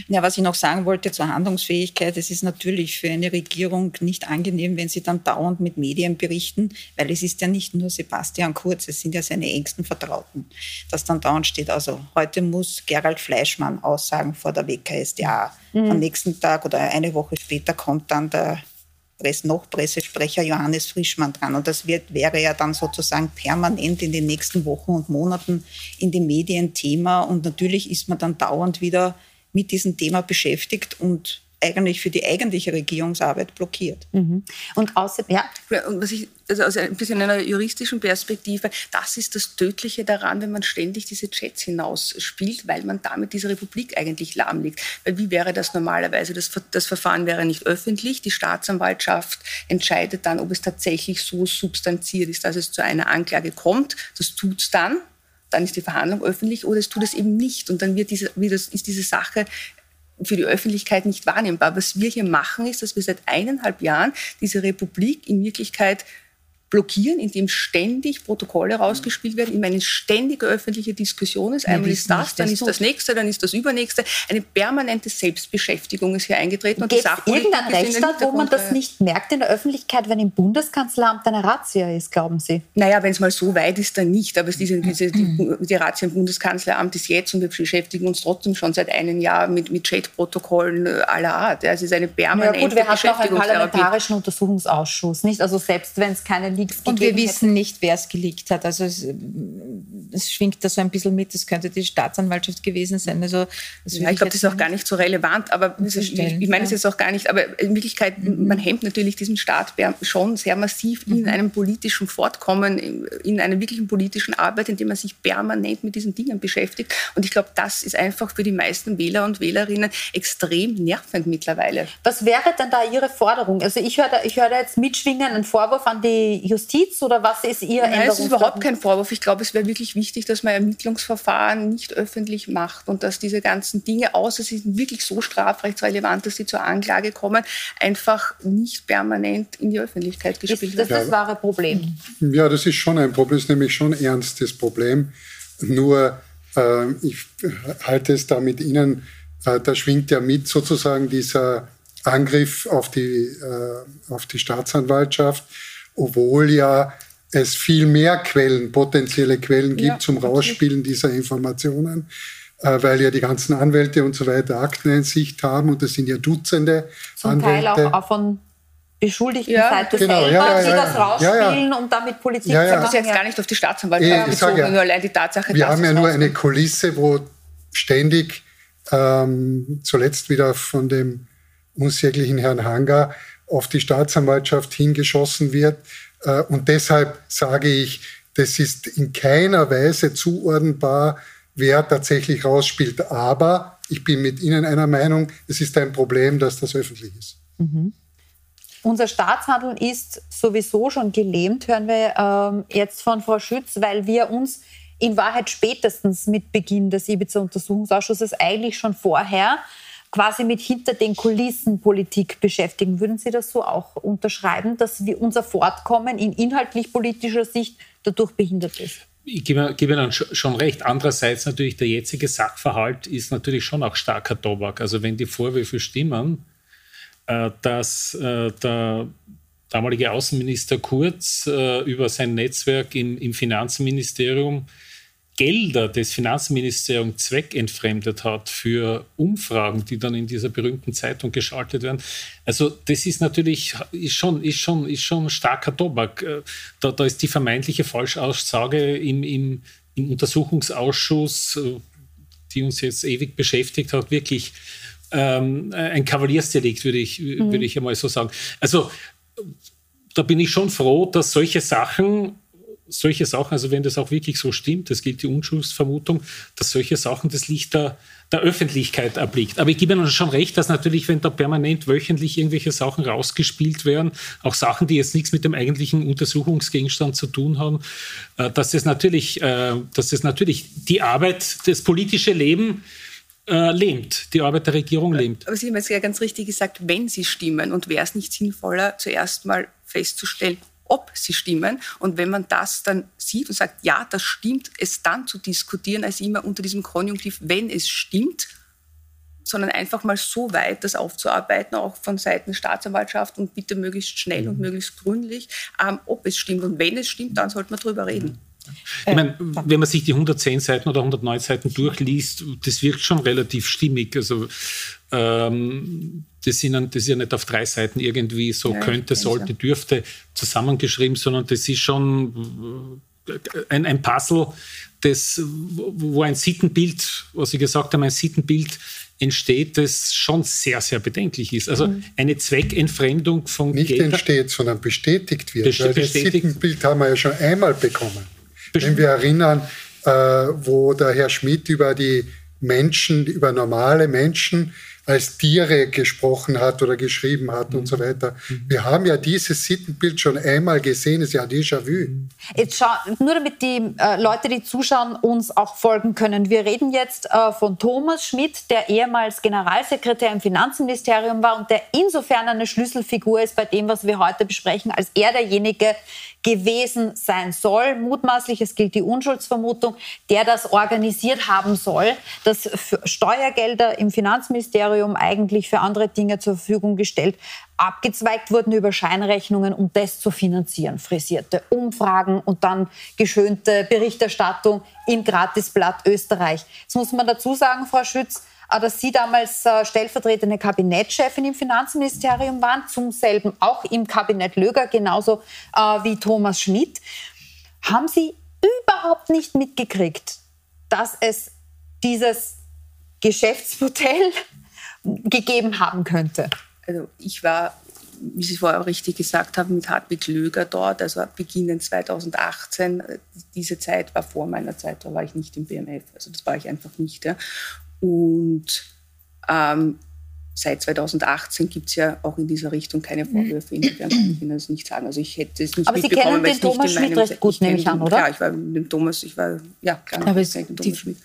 Ja, was ich noch sagen wollte zur Handlungsfähigkeit, es ist natürlich für eine Regierung nicht angenehm, wenn sie dann dauernd mit Medien berichten, weil es ist ja nicht nur Sebastian Kurz, es sind ja seine engsten Vertrauten, dass dann dauernd steht, also heute muss Gerald Fleischmann aussagen vor der WKSDA. Mhm. Am nächsten Tag oder eine Woche später kommt dann der noch Pressesprecher Johannes Frischmann dran. Und das wird, wäre ja dann sozusagen permanent in den nächsten Wochen und Monaten in den Medien Thema. Und natürlich ist man dann dauernd wieder mit diesem Thema beschäftigt und eigentlich für die eigentliche Regierungsarbeit blockiert. Mhm. Und außerdem, ja. Und was ich, also aus ein bisschen einer juristischen Perspektive, das ist das Tödliche daran, wenn man ständig diese Chats hinausspielt, weil man damit diese Republik eigentlich lahmlegt. Weil wie wäre das normalerweise? Das, das Verfahren wäre nicht öffentlich. Die Staatsanwaltschaft entscheidet dann, ob es tatsächlich so substanziert ist, dass es zu einer Anklage kommt. Das tut es dann dann ist die Verhandlung öffentlich oder es tut es eben nicht. Und dann wird diese, wird das, ist diese Sache für die Öffentlichkeit nicht wahrnehmbar. Was wir hier machen, ist, dass wir seit eineinhalb Jahren diese Republik in Wirklichkeit blockieren, indem ständig Protokolle rausgespielt werden, immer eine ständige öffentliche Diskussion ist. Einmal ist das, dann ist das nächste, dann ist das übernächste. Eine permanente Selbstbeschäftigung ist hier eingetreten. Und Gibt es irgendeinen Rechtsstaat, wo man das nicht merkt in der Öffentlichkeit, wenn im Bundeskanzleramt eine Razzia ist, glauben Sie? Naja, wenn es mal so weit ist, dann nicht. Aber diese, diese, die, die Razzia im Bundeskanzleramt ist jetzt und wir beschäftigen uns trotzdem schon seit einem Jahr mit, mit Chat-Protokollen aller Art. Es ist eine permanente ja, gut, wir haben auch einen parlamentarischen Untersuchungsausschuss, nicht? Also selbst wenn es keine die Und wir wissen nicht, wer es geleakt hat. Also es, es, schwingt da so ein bisschen mit, es könnte die Staatsanwaltschaft gewesen sein. Also ja, ich glaube, das ist auch gar nicht so relevant, aber ich, ich meine es jetzt auch gar nicht, aber in Wirklichkeit, mhm. man hemmt natürlich diesen Staat schon sehr massiv mhm. in einem politischen Fortkommen, in einer wirklichen politischen Arbeit, indem man sich permanent mit diesen Dingen beschäftigt. Und ich glaube, das ist einfach für die meisten Wähler und Wählerinnen extrem nervend mittlerweile. Was wäre denn da Ihre Forderung? Also ich höre da, ich höre da jetzt mitschwingen, einen Vorwurf an die Justiz oder was ist Ihr Nein, es ist überhaupt kein Vorwurf. Ich glaube, es wäre wirklich wichtig, dass man Ermittlungsverfahren nicht öffentlich macht und dass diese ganzen Dinge, außer sie sind wirklich so strafrechtsrelevant, dass sie zur Anklage kommen, einfach nicht permanent in die Öffentlichkeit gespielt werden. Das ist das wahre Problem. Ja, das ist schon ein Problem, das ist nämlich schon ein ernstes Problem. Nur äh, ich halte es da mit Ihnen, äh, da schwingt ja mit sozusagen dieser Angriff auf die, äh, auf die Staatsanwaltschaft, obwohl ja es viel mehr Quellen, potenzielle Quellen gibt ja, zum Rausspielen dieser Informationen, äh, weil ja die ganzen Anwälte und so weiter Akteneinsicht haben und das sind ja Dutzende Zum Anwälte. Teil auch, auch von beschuldigten ja, Seite genau, selber, ja, ja, die das rausspielen und damit Politik ja, ja. Das ist jetzt gar nicht auf die Staatsanwaltschaft bezogen, ja, nur allein die Tatsache, Wir haben ja nur eine Kulisse, wo ständig ähm, zuletzt wieder von dem unsäglichen Herrn Hanger auf die Staatsanwaltschaft hingeschossen wird. Äh, und deshalb sage ich, das ist in keiner Weise zuordnenbar, wer tatsächlich rausspielt. Aber ich bin mit Ihnen einer Meinung, es ist ein Problem, dass das öffentlich ist. Mhm. Unser Staatshandeln ist sowieso schon gelähmt, hören wir ähm, jetzt von Frau Schütz, weil wir uns in Wahrheit spätestens mit Beginn des Ibiza-Untersuchungsausschusses eigentlich schon vorher quasi mit hinter den Kulissen Politik beschäftigen. Würden Sie das so auch unterschreiben, dass wir unser Fortkommen in inhaltlich politischer Sicht dadurch behindert ist? Ich gebe, Ihnen schon recht. Andererseits natürlich der jetzige Sachverhalt ist natürlich schon auch starker Tobak. Also wenn die Vorwürfe stimmen, äh, dass äh, der damalige Außenminister Kurz äh, über sein Netzwerk im Finanzministerium Gelder des Finanzministeriums zweckentfremdet hat für Umfragen, die dann in dieser berühmten Zeitung geschaltet werden. Also das ist natürlich ist schon, ist schon, ist schon starker Tobak. Da, da ist die vermeintliche Falschaussage im, im, im Untersuchungsausschuss, die uns jetzt ewig beschäftigt hat, wirklich ähm, ein Kavaliersdelikt, würde ich, mhm. würde ich einmal so sagen. Also da bin ich schon froh, dass solche Sachen, solche Sachen, also wenn das auch wirklich so stimmt, das gilt die Unschuldsvermutung, dass solche Sachen das Licht der, der Öffentlichkeit erblickt. Aber ich gebe Ihnen schon recht, dass natürlich, wenn da permanent wöchentlich irgendwelche Sachen rausgespielt werden, auch Sachen, die jetzt nichts mit dem eigentlichen Untersuchungsgegenstand zu tun haben, äh, dass es natürlich, äh, dass es natürlich die Arbeit, das politische Leben äh, lähmt, die Arbeit der Regierung lähmt. Aber Sie haben jetzt ja ganz richtig gesagt, wenn sie stimmen und wäre es nicht sinnvoller, zuerst mal festzustellen, ob sie stimmen. Und wenn man das dann sieht und sagt, ja, das stimmt, es dann zu diskutieren, als immer unter diesem Konjunktiv, wenn es stimmt, sondern einfach mal so weit das aufzuarbeiten, auch von Seiten der Staatsanwaltschaft und bitte möglichst schnell mhm. und möglichst gründlich, ähm, ob es stimmt. Und wenn es stimmt, dann sollte man darüber reden. Mhm. Ich meine, wenn man sich die 110 Seiten oder 109 Seiten durchliest, das wirkt schon relativ stimmig. Also ähm, das, sind, das ist ja nicht auf drei Seiten irgendwie so ja, könnte, sollte, so. dürfte zusammengeschrieben, sondern das ist schon ein, ein Puzzle, das, wo ein Sittenbild, was Sie gesagt haben, ein Sittenbild entsteht, das schon sehr, sehr bedenklich ist. Also mhm. eine Zweckentfremdung von Nicht Geld entsteht, sondern bestätigt wird. Best weil das Sittenbild haben wir ja schon einmal bekommen. Wenn wir erinnern, äh, wo der Herr Schmidt über die Menschen, über normale Menschen als Tiere gesprochen hat oder geschrieben hat mhm. und so weiter. Wir haben ja dieses Sittenbild schon einmal gesehen, es ist ja Déjà-vu. Jetzt schau, nur damit die äh, Leute, die zuschauen, uns auch folgen können. Wir reden jetzt äh, von Thomas Schmidt, der ehemals Generalsekretär im Finanzministerium war und der insofern eine Schlüsselfigur ist bei dem, was wir heute besprechen, als er derjenige gewesen sein soll, mutmaßlich, es gilt die Unschuldsvermutung, der das organisiert haben soll, dass Steuergelder im Finanzministerium eigentlich für andere Dinge zur Verfügung gestellt, abgezweigt wurden über Scheinrechnungen, um das zu finanzieren. Frisierte Umfragen und dann geschönte Berichterstattung im Gratisblatt Österreich. Jetzt muss man dazu sagen, Frau Schütz, dass Sie damals äh, stellvertretende Kabinettschefin im Finanzministerium waren, zum selben auch im Kabinett Löger, genauso äh, wie Thomas Schmidt. Haben Sie überhaupt nicht mitgekriegt, dass es dieses Geschäftsmodell gegeben haben könnte? Also ich war wie Sie vorher richtig gesagt haben, mit Hartwig Löger dort, also beginnend 2018. Diese Zeit war vor meiner Zeit, da war ich nicht im BMF, also das war ich einfach nicht. Ja. Und ähm, seit 2018 gibt es ja auch in dieser Richtung keine Vorwürfe. Insofern kann ich Ihnen das nicht sagen. Also ich hätte es nicht Aber Sie kennen den Thomas Schmidt recht gut, nehme ich an, oder? Ja, ich war mit dem Thomas, ich war, ja, klar, Aber ich den Thomas Schmidt.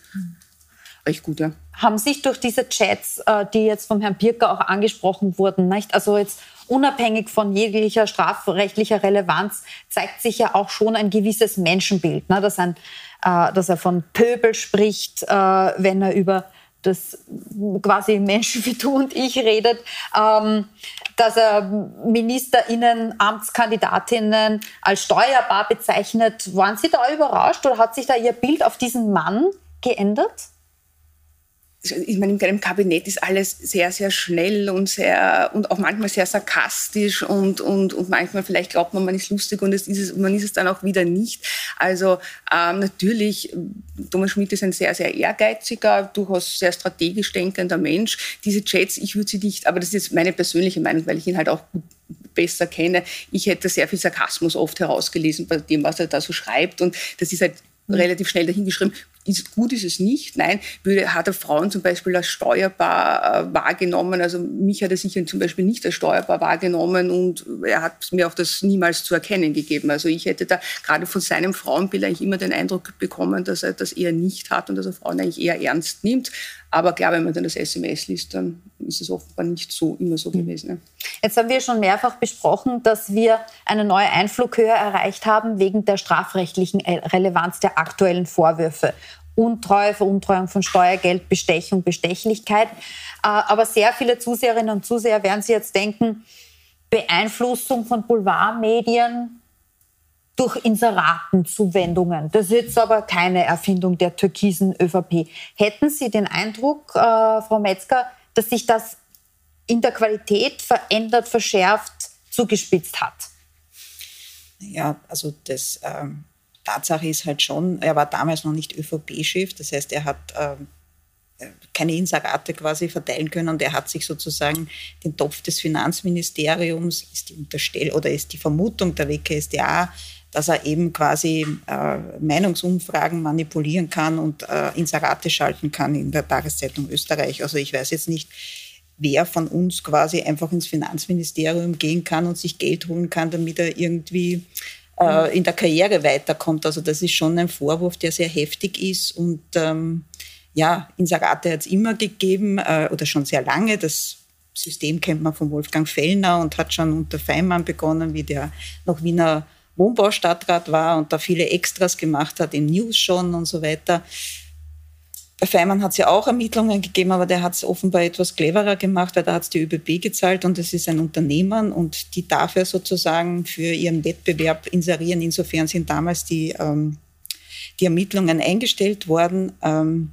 Recht gut, ja. Haben sich durch diese Chats, äh, die jetzt vom Herrn Pirker auch angesprochen wurden, nicht? also jetzt unabhängig von jeglicher strafrechtlicher Relevanz, zeigt sich ja auch schon ein gewisses Menschenbild, ne? dass, ein, äh, dass er von Pöbel spricht, äh, wenn er über das quasi Menschen wie du und ich redet, ähm, dass er MinisterInnen, Amtskandidatinnen als steuerbar bezeichnet. Waren Sie da überrascht oder hat sich da Ihr Bild auf diesen Mann geändert? Ich meine, in einem Kabinett ist alles sehr, sehr schnell und sehr und auch manchmal sehr sarkastisch und, und, und manchmal vielleicht glaubt man, man ist lustig und es ist es, man ist es dann auch wieder nicht. Also ähm, natürlich, Thomas Schmidt ist ein sehr, sehr ehrgeiziger, durchaus sehr strategisch denkender Mensch. Diese Chats, ich würde sie nicht, aber das ist jetzt meine persönliche Meinung, weil ich ihn halt auch gut besser kenne. Ich hätte sehr viel Sarkasmus oft herausgelesen bei dem, was er da so schreibt. Und das ist halt relativ schnell dahingeschrieben ist, gut ist es nicht. Nein, würde, hat er Frauen zum Beispiel als steuerbar äh, wahrgenommen. Also mich hat er sicher zum Beispiel nicht als steuerbar wahrgenommen und er hat mir auch das niemals zu erkennen gegeben. Also ich hätte da gerade von seinem Frauenbild eigentlich immer den Eindruck bekommen, dass er das eher nicht hat und dass er Frauen eigentlich eher ernst nimmt. Aber klar, wenn man dann das SMS liest, dann ist es offenbar nicht so immer so mhm. gewesen. Ne? Jetzt haben wir schon mehrfach besprochen, dass wir eine neue Einflughöhe erreicht haben wegen der strafrechtlichen Relevanz der aktuellen Vorwürfe. Untreue, Veruntreuung von Steuergeld, Bestechung, Bestechlichkeit. Äh, aber sehr viele Zuseherinnen und Zuseher werden sich jetzt denken, Beeinflussung von Boulevardmedien durch Inseratenzuwendungen. Das ist jetzt aber keine Erfindung der türkisen ÖVP. Hätten Sie den Eindruck, äh, Frau Metzger, dass sich das in der Qualität verändert, verschärft, zugespitzt hat? Ja, also das ähm, Tatsache ist halt schon, er war damals noch nicht ÖVP-Chef, das heißt, er hat ähm, keine Inserate quasi verteilen können und er hat sich sozusagen den Topf des Finanzministeriums, ist die Unterstell oder ist die Vermutung der WKSDA, dass er eben quasi äh, Meinungsumfragen manipulieren kann und äh, Inserate schalten kann in der Tageszeitung Österreich. Also ich weiß jetzt nicht, wer von uns quasi einfach ins Finanzministerium gehen kann und sich Geld holen kann, damit er irgendwie äh, in der Karriere weiterkommt. Also das ist schon ein Vorwurf, der sehr heftig ist und ähm, ja, Inserate hat es immer gegeben äh, oder schon sehr lange. Das System kennt man von Wolfgang Fellner und hat schon unter Feimann begonnen, wie der noch Wiener Wohnbaustadtrat war und da viele Extras gemacht hat, in News schon und so weiter. Bei Feimann hat es ja auch Ermittlungen gegeben, aber der hat es offenbar etwas cleverer gemacht, weil da hat es die ÖBB gezahlt und es ist ein Unternehmen und die darf ja sozusagen für ihren Wettbewerb inserieren. Insofern sind damals die, ähm, die Ermittlungen eingestellt worden. Ähm,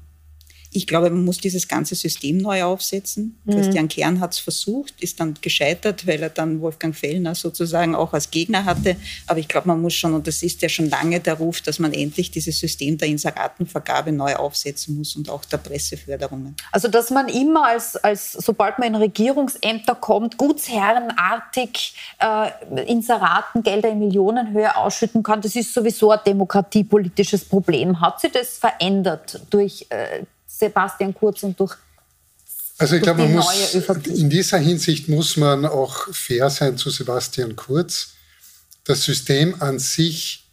ich glaube, man muss dieses ganze System neu aufsetzen. Mhm. Christian Kern hat es versucht, ist dann gescheitert, weil er dann Wolfgang Fellner sozusagen auch als Gegner hatte. Aber ich glaube, man muss schon, und das ist ja schon lange der Ruf, dass man endlich dieses System der Inseratenvergabe neu aufsetzen muss und auch der Presseförderungen. Also, dass man immer als, als sobald man in Regierungsämter kommt, gutsherrenartig äh, Inseraten Gelder in Millionenhöhe ausschütten kann, das ist sowieso ein demokratiepolitisches Problem. Hat sich das verändert durch äh, Sebastian Kurz und durch also ich glaube, man muss in dieser Hinsicht muss man auch fair sein zu Sebastian Kurz. Das System an sich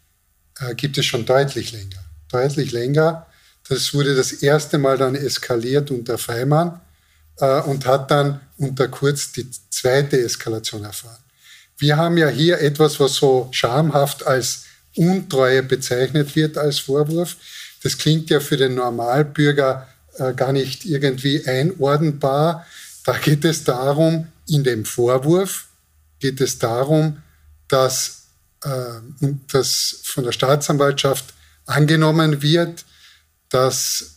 äh, gibt es schon deutlich länger. Deutlich länger. Das wurde das erste Mal dann eskaliert unter Feimann äh, und hat dann unter Kurz die zweite Eskalation erfahren. Wir haben ja hier etwas, was so schamhaft als Untreue bezeichnet wird als Vorwurf. Das klingt ja für den Normalbürger äh, gar nicht irgendwie einordnbar. Da geht es darum, in dem Vorwurf geht es darum, dass äh, das von der Staatsanwaltschaft angenommen wird, dass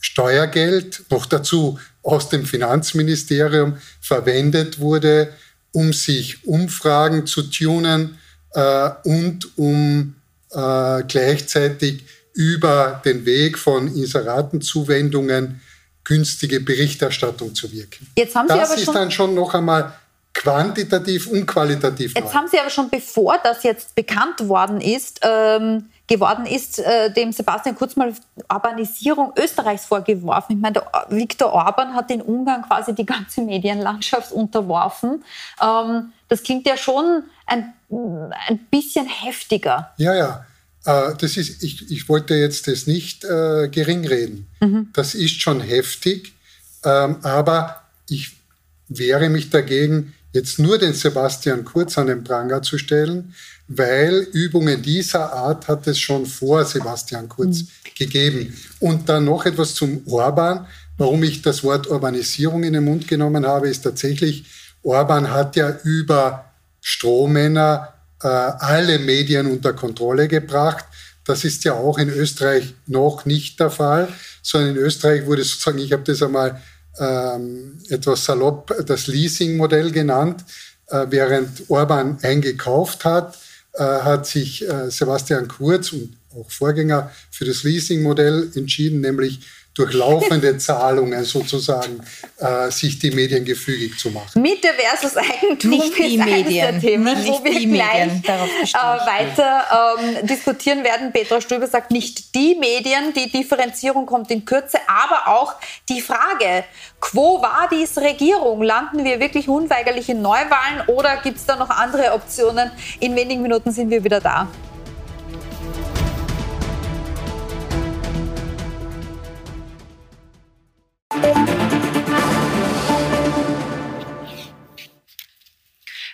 Steuergeld, noch dazu aus dem Finanzministerium, verwendet wurde, um sich Umfragen zu tunen äh, und um äh, gleichzeitig über den Weg von Inseratenzuwendungen günstige Berichterstattung zu wirken. Jetzt haben Sie das aber ist schon dann schon noch einmal quantitativ und qualitativ. Jetzt neu. haben Sie aber schon, bevor das jetzt bekannt worden ist, ähm, geworden ist, äh, dem Sebastian Kurz mal Urbanisierung Österreichs vorgeworfen. Ich meine, der Viktor Orban hat in Ungarn quasi die ganze Medienlandschaft unterworfen. Ähm, das klingt ja schon ein, ein bisschen heftiger. Ja, ja. Äh, das ist, ich, ich wollte jetzt das nicht äh, gering reden. Das ist schon heftig, ähm, aber ich wehre mich dagegen, jetzt nur den Sebastian Kurz an den Pranger zu stellen, weil Übungen dieser Art hat es schon vor Sebastian Kurz gegeben. Und dann noch etwas zum Orban. Warum ich das Wort Urbanisierung in den Mund genommen habe, ist tatsächlich, Orban hat ja über Strohmänner alle Medien unter Kontrolle gebracht. Das ist ja auch in Österreich noch nicht der Fall, sondern in Österreich wurde sozusagen, ich habe das einmal ähm, etwas salopp das Leasing-Modell genannt, äh, während Orban eingekauft hat, äh, hat sich äh, Sebastian Kurz und auch Vorgänger für das Leasing-Modell entschieden, nämlich durch laufende Zahlungen sozusagen äh, sich die Medien gefügig zu machen. Miete versus Eigentum Nicht die ist eines Medien. der Themen, Nicht wo wir die gleich Medien. Darauf äh, weiter ähm, diskutieren werden. Petra Stöber sagt nicht die Medien, die Differenzierung kommt in Kürze, aber auch die Frage, quo war dies Regierung? Landen wir wirklich unweigerlich in Neuwahlen oder gibt es da noch andere Optionen? In wenigen Minuten sind wir wieder da.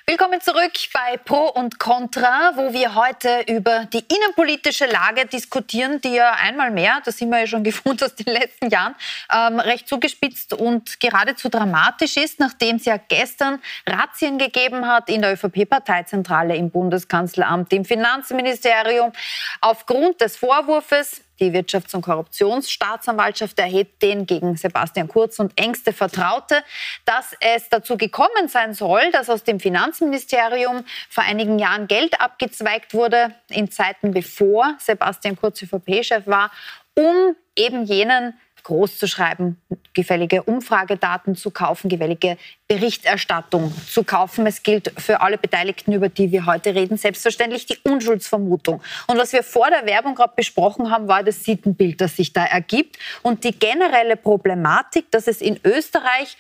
Willkommen zurück bei Pro und Contra, wo wir heute über die innenpolitische Lage diskutieren, die ja einmal mehr, das sind wir ja schon gewohnt aus den letzten Jahren, ähm, recht zugespitzt und geradezu dramatisch ist, nachdem es ja gestern Razzien gegeben hat in der ÖVP-Parteizentrale, im Bundeskanzleramt, im Finanzministerium, aufgrund des Vorwurfs, die Wirtschafts- und Korruptionsstaatsanwaltschaft erhebt den gegen Sebastian Kurz und engste Vertraute, dass es dazu gekommen sein soll, dass aus dem Finanzministerium vor einigen Jahren Geld abgezweigt wurde, in Zeiten bevor Sebastian Kurz ÖVP-Chef war, um eben jenen groß zu schreiben, gefällige Umfragedaten zu kaufen, gefällige Berichterstattung zu kaufen. Es gilt für alle Beteiligten, über die wir heute reden, selbstverständlich die Unschuldsvermutung. Und was wir vor der Werbung gerade besprochen haben, war das Sittenbild, das sich da ergibt und die generelle Problematik, dass es in Österreich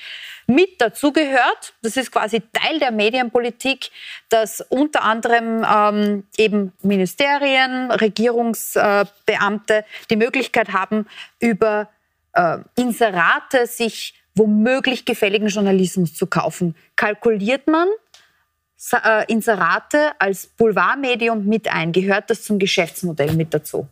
mit dazugehört. Das ist quasi Teil der Medienpolitik, dass unter anderem ähm, eben Ministerien, Regierungsbeamte die Möglichkeit haben, über äh, Inserate sich womöglich gefälligen Journalismus zu kaufen. Kalkuliert man äh, Inserate als Boulevardmedium mit ein? Gehört das zum Geschäftsmodell mit dazu?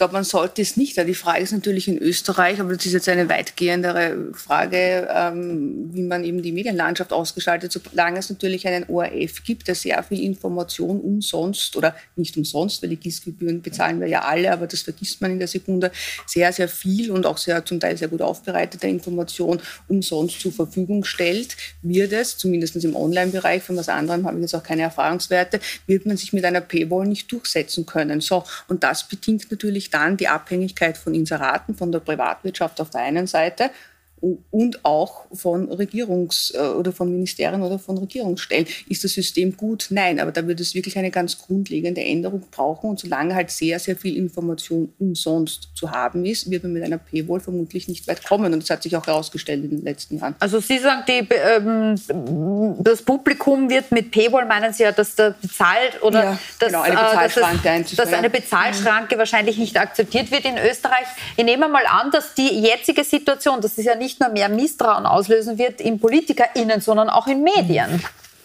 Ich glaube, man sollte es nicht. Die Frage ist natürlich in Österreich, aber das ist jetzt eine weitgehendere Frage, ähm, wie man eben die Medienlandschaft ausgestaltet, solange es natürlich einen ORF gibt, der sehr viel Information umsonst oder nicht umsonst, weil die GIS-Gebühren bezahlen wir ja alle, aber das vergisst man in der Sekunde, sehr, sehr viel und auch sehr zum Teil sehr gut aufbereitete Information umsonst zur Verfügung stellt, wird es, zumindest im Online-Bereich, von was anderem habe ich jetzt auch keine Erfahrungswerte, wird man sich mit einer Paywall nicht durchsetzen können. So, und das bedingt natürlich dann die Abhängigkeit von Inseraten, von der Privatwirtschaft auf der einen Seite und auch von Regierungs- äh, oder von Ministerien oder von Regierungsstellen. Ist das System gut? Nein, aber da wird es wirklich eine ganz grundlegende Änderung brauchen. Und solange halt sehr, sehr viel Information umsonst zu haben ist, wird man mit einer Paywall vermutlich nicht weit kommen. Und das hat sich auch herausgestellt in den letzten Jahren. Also Sie sagen, die, ähm, das Publikum wird mit Paywall, meinen Sie ja, dass der bezahlt oder Ja, dass, genau, eine äh, dass, Bezahlschranke es, einzuführen. dass eine Bezahlschranke wahrscheinlich nicht akzeptiert wird in Österreich. Ich nehme mal an, dass die jetzige Situation, das ist ja nicht nur mehr Misstrauen auslösen wird in PolitikerInnen, sondern auch in Medien.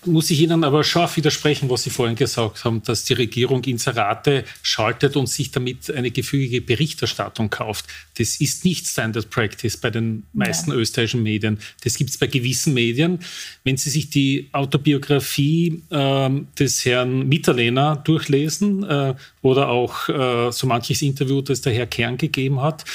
muss ich Ihnen aber scharf widersprechen, was Sie vorhin gesagt haben, dass die Regierung Inserate schaltet und sich damit eine gefügige Berichterstattung kauft. Das ist nicht Standard Practice bei den meisten österreichischen Medien. Das gibt es bei gewissen Medien. Wenn Sie sich die Autobiografie ähm, des Herrn Mitterlehner durchlesen äh, oder auch äh, so manches Interview, das der Herr Kern gegeben hat,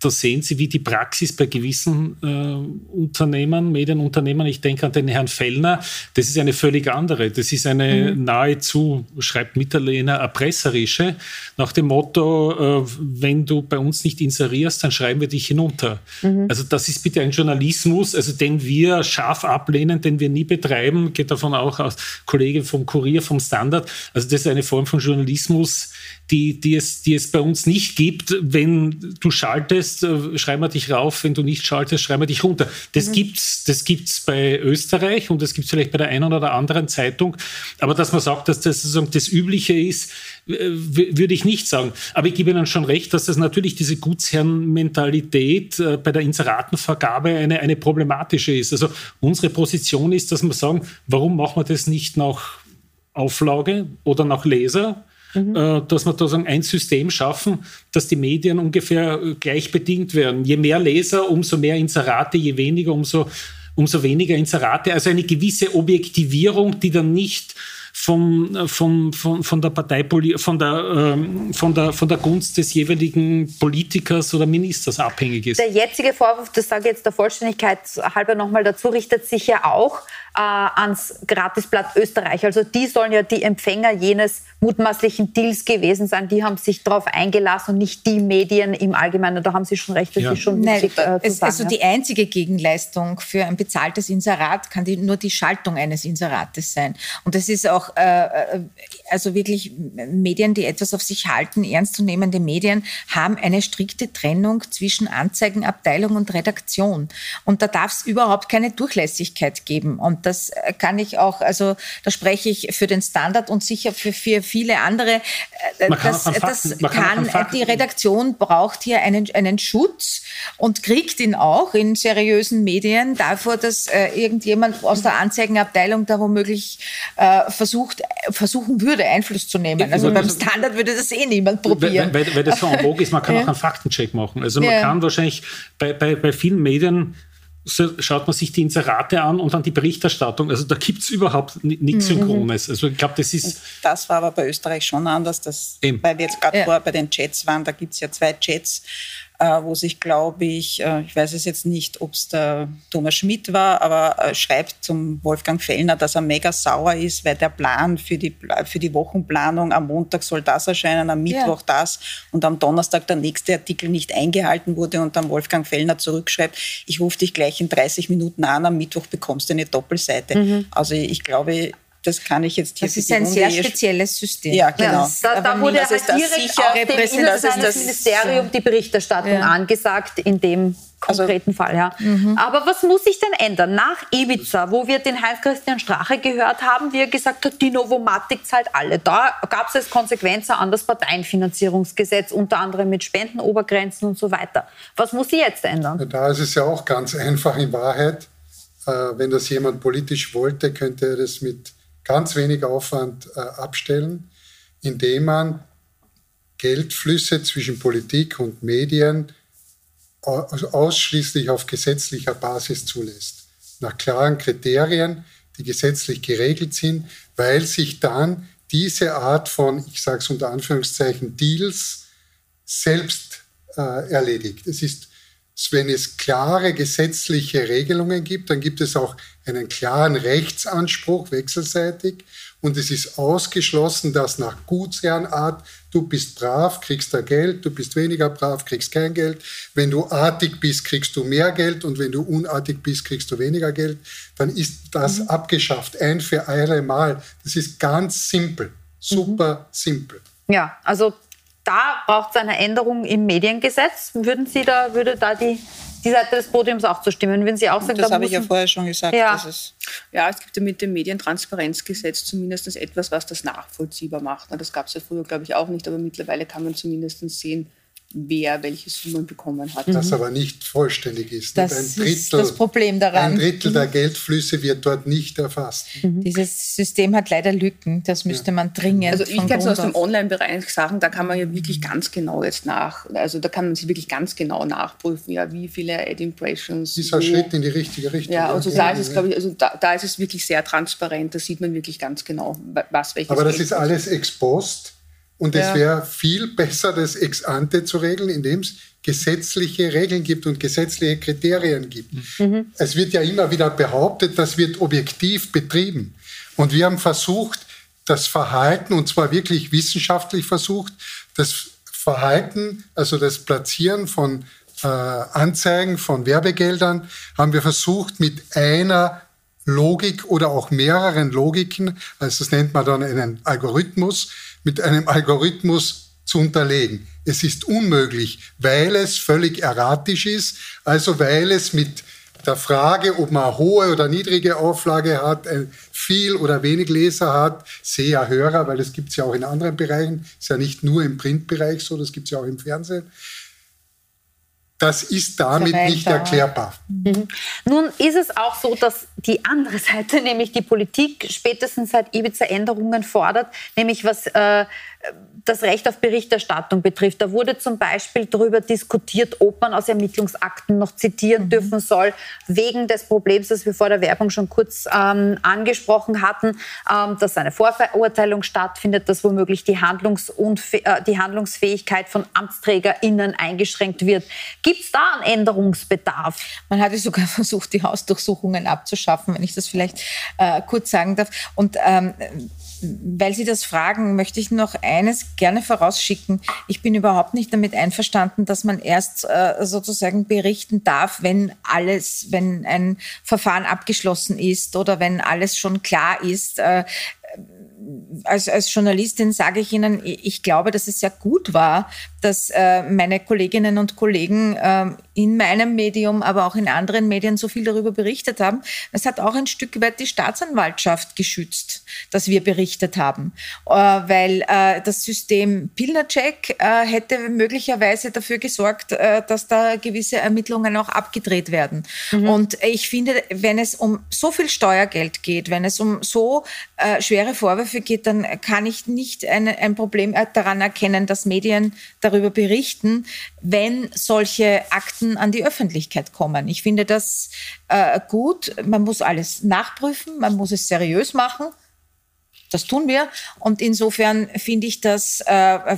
da sehen Sie, wie die Praxis bei gewissen äh, Unternehmen, Medienunternehmen, ich denke an den Herrn Fellner, das ist eine völlig andere. Das ist eine mhm. nahezu, schreibt Mitterlehner, erpresserische, nach dem Motto, äh, wenn du bei uns nicht inserierst, dann schreiben wir dich hinunter. Mhm. Also das ist bitte ein Journalismus, also den wir scharf ablehnen, den wir nie betreiben, geht davon auch aus, Kollege vom Kurier, vom Standard. Also das ist eine Form von Journalismus, die, die, es, die es bei uns nicht gibt. Wenn du schaltest, äh, schreiben wir dich rauf, wenn du nicht schaltest, schreiben wir dich runter. Das mhm. gibt's, das gibt's bei Österreich und das gibt's vielleicht bei der einen oder anderen Zeitung. Aber dass man sagt, dass das sozusagen das Übliche ist, würde ich nicht sagen. Aber ich gebe Ihnen schon recht, dass das natürlich diese Gutsherrenmentalität äh, bei der Inseratenvergabe eine, eine problematische ist. Also unsere Position ist, dass wir sagen, warum machen wir das nicht nach Auflage oder nach Leser? Mhm. Äh, dass wir da sagen, ein System schaffen, dass die Medien ungefähr äh, gleich bedingt werden. Je mehr Leser, umso mehr Inserate, je weniger, umso, umso weniger Inserate. Also eine gewisse Objektivierung, die dann nicht vom, vom, von, von der Parteipoli von der, ähm, von, der, von der Gunst des jeweiligen Politikers oder Ministers abhängig ist. Der jetzige Vorwurf, das sage ich jetzt der Vollständigkeit halber nochmal dazu, richtet sich ja auch äh, ans Gratisblatt Österreich. Also die sollen ja die Empfänger jenes mutmaßlichen Deals gewesen sein. Die haben sich darauf eingelassen und nicht die Medien im Allgemeinen. Da haben Sie schon recht, das ja. ist schon Nein, wichtig, äh, es, sagen, Also ja. die einzige Gegenleistung für ein bezahltes Inserat kann die, nur die Schaltung eines Inserates sein. Und das ist auch äh, äh, also wirklich Medien, die etwas auf sich halten, ernstzunehmende Medien, haben eine strikte Trennung zwischen Anzeigenabteilung und Redaktion. Und da darf es überhaupt keine Durchlässigkeit geben. Und das kann ich auch, also da spreche ich für den Standard und sicher für, für viele andere. Äh, man das, kann, das kann, kann die Redaktion braucht hier einen, einen Schutz und kriegt ihn auch in seriösen Medien davor, dass äh, irgendjemand aus der Anzeigenabteilung da womöglich äh, versucht, versuchen würde, Einfluss zu nehmen. Also beim Standard würde das eh niemand probieren. Weil, weil, weil das so en vogue ist, man kann ja. auch einen Faktencheck machen. Also man ja. kann wahrscheinlich bei, bei, bei vielen Medien so schaut man sich die Inserate an und dann die Berichterstattung. Also da gibt es überhaupt nichts mhm. Synchrones. Also ich glaube, das ist. Das war aber bei Österreich schon anders, dass, weil wir jetzt gerade ja. vorher bei den Chats waren, da gibt es ja zwei Chats wo sich, glaube ich, äh, ich weiß es jetzt nicht, ob es der Thomas Schmidt war, aber äh, schreibt zum Wolfgang Fellner, dass er mega sauer ist, weil der Plan für die, für die Wochenplanung am Montag soll das erscheinen, am Mittwoch ja. das und am Donnerstag der nächste Artikel nicht eingehalten wurde und dann Wolfgang Fellner zurückschreibt, ich rufe dich gleich in 30 Minuten an, am Mittwoch bekommst du eine Doppelseite. Mhm. Also ich glaube, das kann ich jetzt hier Das ist ein sehr spezielles System. Ja, genau. Ja, da, da wurde halt direkt auf dem Innenministerium die Berichterstattung ja. angesagt in dem also konkreten also, Fall. Ja. Mhm. Aber was muss sich denn ändern? Nach Ibiza, wo wir den Heinz-Christian Strache gehört haben, wie er gesagt hat, die Novomatik zahlt alle. Da gab es jetzt Konsequenzen an das Parteienfinanzierungsgesetz, unter anderem mit Spendenobergrenzen und so weiter. Was muss sich jetzt ändern? Da ist es ja auch ganz einfach in Wahrheit. Äh, wenn das jemand politisch wollte, könnte er das mit ganz wenig Aufwand äh, abstellen, indem man Geldflüsse zwischen Politik und Medien ausschließlich auf gesetzlicher Basis zulässt. Nach klaren Kriterien, die gesetzlich geregelt sind, weil sich dann diese Art von, ich sage es unter Anführungszeichen, Deals selbst äh, erledigt. Es ist wenn es klare gesetzliche Regelungen gibt, dann gibt es auch einen klaren Rechtsanspruch wechselseitig und es ist ausgeschlossen, dass nach Gutsherrenart du bist brav, kriegst da Geld, du bist weniger brav, kriegst kein Geld. Wenn du artig bist, kriegst du mehr Geld und wenn du unartig bist, kriegst du weniger Geld. Dann ist das mhm. abgeschafft, ein für alle Mal. Das ist ganz simpel, super mhm. simpel. Ja, also da braucht es eine Änderung im Mediengesetz. Würden Sie da, würde da die, die Seite des Podiums auch zustimmen? Würden Sie auch sagen, das da habe ich ja vorher schon gesagt. Ja. Es ja, es gibt ja mit dem Medientransparenzgesetz zumindest etwas, was das nachvollziehbar macht. Das gab es ja früher, glaube ich, auch nicht, aber mittlerweile kann man zumindest sehen, wer welche Summen bekommen hat. Das mhm. aber nicht vollständig ist. Das ein Drittel, ist das Problem daran. Ein Drittel der mhm. Geldflüsse wird dort nicht erfasst. Mhm. Dieses System hat leider Lücken. Das müsste ja. man dringend. Also ich kann es aus dem Online-Bereich sagen, da kann man ja wirklich ganz genau jetzt nach, also da kann man sich wirklich ganz genau nachprüfen, ja, wie viele Ad-Impressions. Ist ein Schritt in die richtige Richtung. Ja, also da ist es, glaube ich, also da, da, ist es wirklich sehr transparent. Da sieht man wirklich ganz genau, was welches. Aber das ist alles ex post Und ja. es wäre viel besser, das ex ante zu regeln, indem es gesetzliche Regeln gibt und gesetzliche Kriterien gibt. Mhm. Es wird ja immer wieder behauptet, das wird objektiv betrieben. Und wir haben versucht, das Verhalten, und zwar wirklich wissenschaftlich versucht, das Verhalten, also das Platzieren von äh, Anzeigen, von Werbegeldern, haben wir versucht, mit einer Logik oder auch mehreren Logiken, also das nennt man dann einen Algorithmus, mit einem Algorithmus zu unterlegen. Es ist unmöglich, weil es völlig erratisch ist, also weil es mit der Frage, ob man eine hohe oder niedrige Auflage hat, viel oder wenig Leser hat, sehr Hörer, weil das gibt es ja auch in anderen Bereichen, ist ja nicht nur im Printbereich so, das gibt es ja auch im Fernsehen. Das ist damit nicht erklärbar. Mhm. Nun ist es auch so, dass die andere Seite, nämlich die Politik, spätestens seit Ibiza Änderungen fordert, nämlich was äh, das Recht auf Berichterstattung betrifft. Da wurde zum Beispiel darüber diskutiert, ob man aus Ermittlungsakten noch zitieren mhm. dürfen soll, wegen des Problems, das wir vor der Werbung schon kurz ähm, angesprochen hatten, ähm, dass eine Vorverurteilung stattfindet, dass womöglich die, äh, die Handlungsfähigkeit von AmtsträgerInnen eingeschränkt wird. Gibt es da einen Änderungsbedarf? Man hatte sogar versucht, die Hausdurchsuchungen abzuschaffen, wenn ich das vielleicht äh, kurz sagen darf. Und ähm, weil Sie das fragen, möchte ich noch eines gerne vorausschicken. Ich bin überhaupt nicht damit einverstanden, dass man erst äh, sozusagen berichten darf, wenn alles, wenn ein Verfahren abgeschlossen ist oder wenn alles schon klar ist. Äh, als, als Journalistin sage ich Ihnen, ich glaube, dass es sehr gut war, dass äh, meine Kolleginnen und Kollegen äh, in meinem Medium, aber auch in anderen Medien so viel darüber berichtet haben. Es hat auch ein Stück weit die Staatsanwaltschaft geschützt, dass wir berichtet haben, äh, weil äh, das System Pilnercheck äh, hätte möglicherweise dafür gesorgt, äh, dass da gewisse Ermittlungen auch abgedreht werden. Mhm. Und ich finde, wenn es um so viel Steuergeld geht, wenn es um so schwere Vorwürfe geht, dann kann ich nicht eine, ein Problem daran erkennen, dass Medien darüber berichten, wenn solche Akten an die Öffentlichkeit kommen. Ich finde das äh, gut. Man muss alles nachprüfen, man muss es seriös machen. Das tun wir. Und insofern finde ich das, äh, äh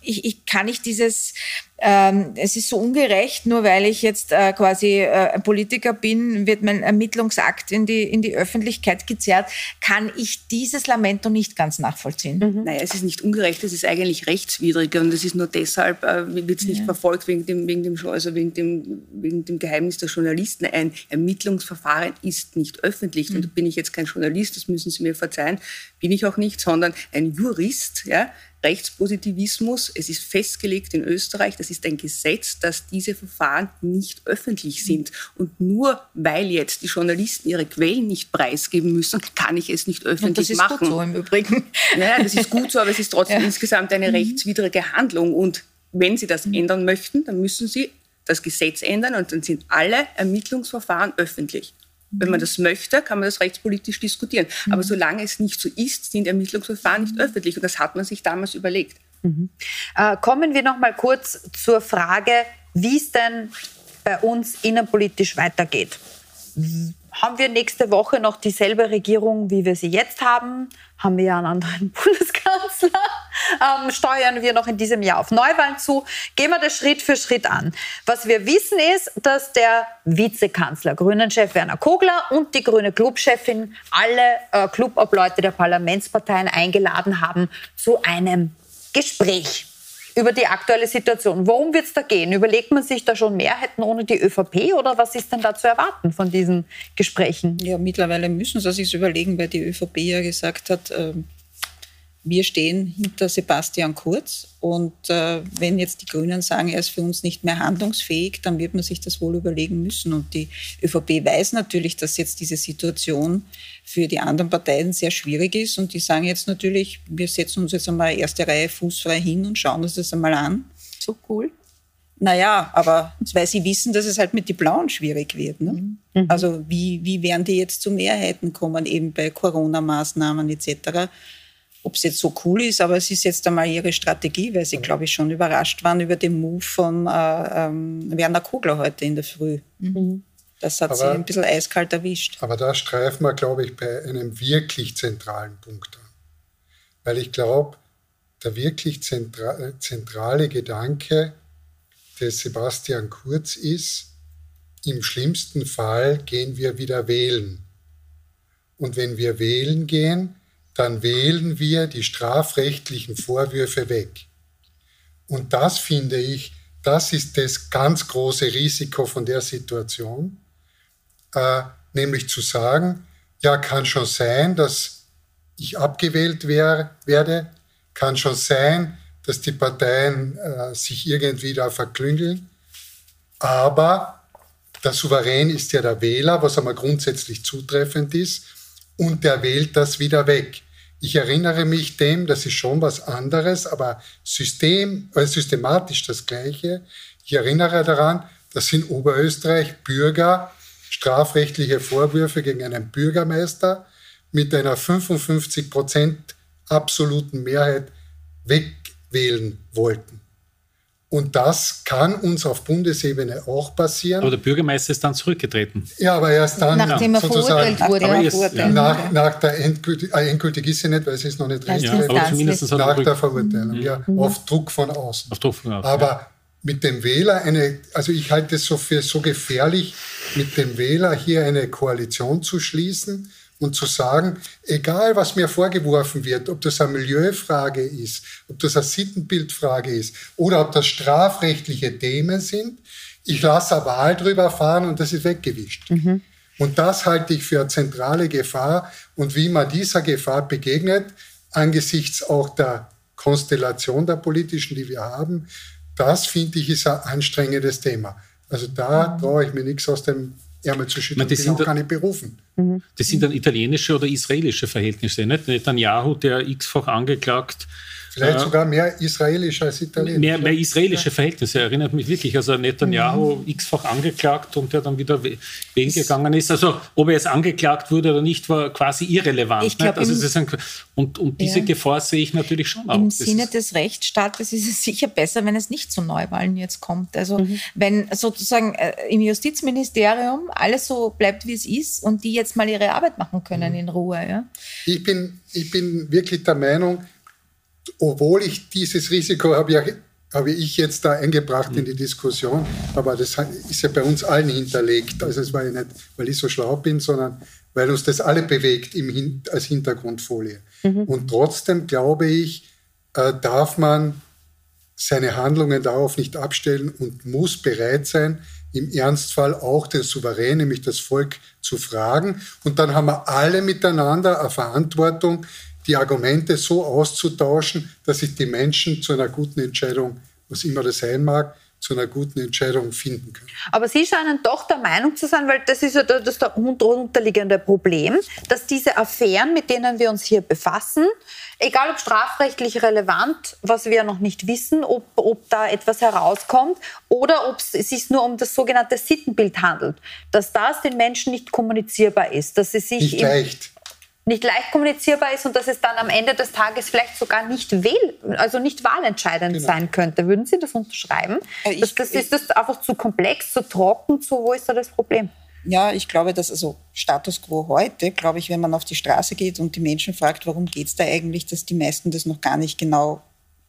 ich, ich kann nicht dieses ähm, es ist so ungerecht, nur weil ich jetzt äh, quasi äh, Politiker bin, wird mein Ermittlungsakt in die, in die Öffentlichkeit gezerrt, kann ich dieses Lamento nicht ganz nachvollziehen. Mhm. Naja, es ist nicht ungerecht, es ist eigentlich rechtswidrig und es ist nur deshalb, äh, wird es nicht ja. verfolgt wegen dem, wegen dem, also wegen dem, wegen dem Geheimnis der Journalisten. Ein Ermittlungsverfahren ist nicht öffentlich. Mhm. Und da bin ich jetzt kein Journalist, das müssen Sie mir verzeihen, bin ich auch nicht, sondern ein Jurist, ja, Rechtspositivismus. Es ist festgelegt in Österreich, das ist ein Gesetz, dass diese Verfahren nicht öffentlich sind. Und nur weil jetzt die Journalisten ihre Quellen nicht preisgeben müssen, kann ich es nicht öffentlich machen. das ist machen. Gut so im Übrigen. Ja, das ist gut so, aber es ist trotzdem ja. insgesamt eine mhm. rechtswidrige Handlung. Und wenn Sie das mhm. ändern möchten, dann müssen Sie das Gesetz ändern und dann sind alle Ermittlungsverfahren öffentlich. Wenn man das möchte, kann man das rechtspolitisch diskutieren. Mhm. Aber solange es nicht so ist, sind Ermittlungsverfahren nicht öffentlich. Und das hat man sich damals überlegt. Mhm. Äh, kommen wir noch mal kurz zur Frage, wie es denn bei uns innenpolitisch weitergeht. Haben wir nächste Woche noch dieselbe Regierung, wie wir sie jetzt haben? Haben wir ja einen anderen Bundeskanzler? Ähm, steuern wir noch in diesem Jahr auf Neuwahlen zu? Gehen wir das Schritt für Schritt an. Was wir wissen ist, dass der Vizekanzler, Grünen-Chef Werner Kogler und die grüne Clubchefin alle äh, Clubobleute der Parlamentsparteien eingeladen haben zu einem Gespräch über die aktuelle Situation. Worum wird es da gehen? Überlegt man sich da schon Mehrheiten ohne die ÖVP oder was ist denn da zu erwarten von diesen Gesprächen? Ja, mittlerweile müssen sie sich überlegen, weil die ÖVP ja gesagt hat, äh, wir stehen hinter Sebastian Kurz und äh, wenn jetzt die Grünen sagen, er ist für uns nicht mehr handlungsfähig, dann wird man sich das wohl überlegen müssen. Und die ÖVP weiß natürlich, dass jetzt diese Situation für die anderen Parteien sehr schwierig ist und die sagen jetzt natürlich, wir setzen uns jetzt einmal erste Reihe fußfrei hin und schauen uns das einmal an. So cool. Naja, aber weil sie wissen, dass es halt mit den Blauen schwierig wird. Ne? Mhm. Also wie, wie werden die jetzt zu Mehrheiten kommen, eben bei Corona-Maßnahmen etc ob es jetzt so cool ist, aber es ist jetzt einmal ihre Strategie, weil sie, glaube ich, schon überrascht waren über den Move von äh, ähm, Werner Kogler heute in der Früh. Mhm. Das hat aber, sie ein bisschen eiskalt erwischt. Aber da streifen wir, glaube ich, bei einem wirklich zentralen Punkt an. Weil ich glaube, der wirklich zentra zentrale Gedanke des Sebastian Kurz ist, im schlimmsten Fall gehen wir wieder wählen. Und wenn wir wählen gehen, dann wählen wir die strafrechtlichen Vorwürfe weg. Und das finde ich, das ist das ganz große Risiko von der Situation, äh, nämlich zu sagen, ja, kann schon sein, dass ich abgewählt wär, werde, kann schon sein, dass die Parteien äh, sich irgendwie da verklüngeln, aber der Souverän ist ja der Wähler, was einmal grundsätzlich zutreffend ist, und der wählt das wieder weg. Ich erinnere mich dem, das ist schon was anderes, aber System, äh, systematisch das Gleiche. Ich erinnere daran, dass in Oberösterreich Bürger strafrechtliche Vorwürfe gegen einen Bürgermeister mit einer 55 Prozent absoluten Mehrheit wegwählen wollten. Und das kann uns auf Bundesebene auch passieren. Aber der Bürgermeister ist dann zurückgetreten. Ja, aber erst dann Nachdem er verurteilt wurde. Aber erst, ja. nach, nach, der endgültig, äh, endgültig ist sie nicht, weil sie ist noch nicht richtig. Ja, aber zumindest nach der Verurteilung, mhm. ja, mhm. auf Druck von außen. Auf Druck von außen. Aber ja. mit dem Wähler eine, also ich halte es so für so gefährlich, mit dem Wähler hier eine Koalition zu schließen, und zu sagen, egal was mir vorgeworfen wird, ob das eine Milieufrage ist, ob das eine Sittenbildfrage ist oder ob das strafrechtliche Themen sind, ich lasse eine Wahl drüber fahren und das ist weggewischt. Mhm. Und das halte ich für eine zentrale Gefahr. Und wie man dieser Gefahr begegnet, angesichts auch der Konstellation der politischen, die wir haben, das finde ich ist ein anstrengendes Thema. Also da mhm. traue ich mir nichts aus dem Ärmel zu schütteln, die bin auch gar nicht berufen. Mhm. Das sind dann italienische oder israelische Verhältnisse, nicht? Netanyahu, der x-fach angeklagt. Vielleicht äh, sogar mehr israelisch als italienisch. Mehr, mehr israelische ja. Verhältnisse, erinnert mich wirklich. Also Netanyahu mhm. x-fach angeklagt und der dann wieder wählen gegangen ist. Also ob er jetzt angeklagt wurde oder nicht, war quasi irrelevant. Ich glaub, also ein, und, und diese ja. Gefahr sehe ich natürlich schon auch. Im Sinne des Rechtsstaates ist es sicher besser, wenn es nicht zu Neuwahlen jetzt kommt. Also mhm. wenn sozusagen äh, im Justizministerium alles so bleibt, wie es ist und die jetzt mal ihre Arbeit machen können mhm. in Ruhe. Ja? Ich, bin, ich bin wirklich der Meinung, obwohl ich dieses Risiko habe ja habe ich jetzt da eingebracht in die Diskussion, aber das ist ja bei uns allen hinterlegt. Also es war ja nicht, weil ich so schlau bin, sondern weil uns das alle bewegt im, als Hintergrundfolie. Mhm. Und trotzdem glaube ich, äh, darf man seine Handlungen darauf nicht abstellen und muss bereit sein, im Ernstfall auch den Souverän, nämlich das Volk, zu fragen. Und dann haben wir alle miteinander eine Verantwortung, die Argumente so auszutauschen, dass sich die Menschen zu einer guten Entscheidung, was immer das sein mag, zu einer guten Entscheidung finden können. Aber Sie scheinen doch der Meinung zu sein, weil das ist ja das unterliegende Problem, dass diese Affären, mit denen wir uns hier befassen, egal ob strafrechtlich relevant, was wir noch nicht wissen, ob, ob da etwas herauskommt oder ob es sich nur um das sogenannte Sittenbild handelt, dass das den Menschen nicht kommunizierbar ist, dass sie sich nicht leicht nicht leicht kommunizierbar ist und dass es dann am Ende des Tages vielleicht sogar nicht wähl, also nicht wahlentscheidend genau. sein könnte. Würden Sie das unterschreiben? Äh, ich, das, das ist das einfach zu komplex, zu trocken, zu wo ist da das Problem? Ja, ich glaube, dass also Status quo heute, glaube ich, wenn man auf die Straße geht und die Menschen fragt, warum geht es da eigentlich, dass die meisten das noch gar nicht genau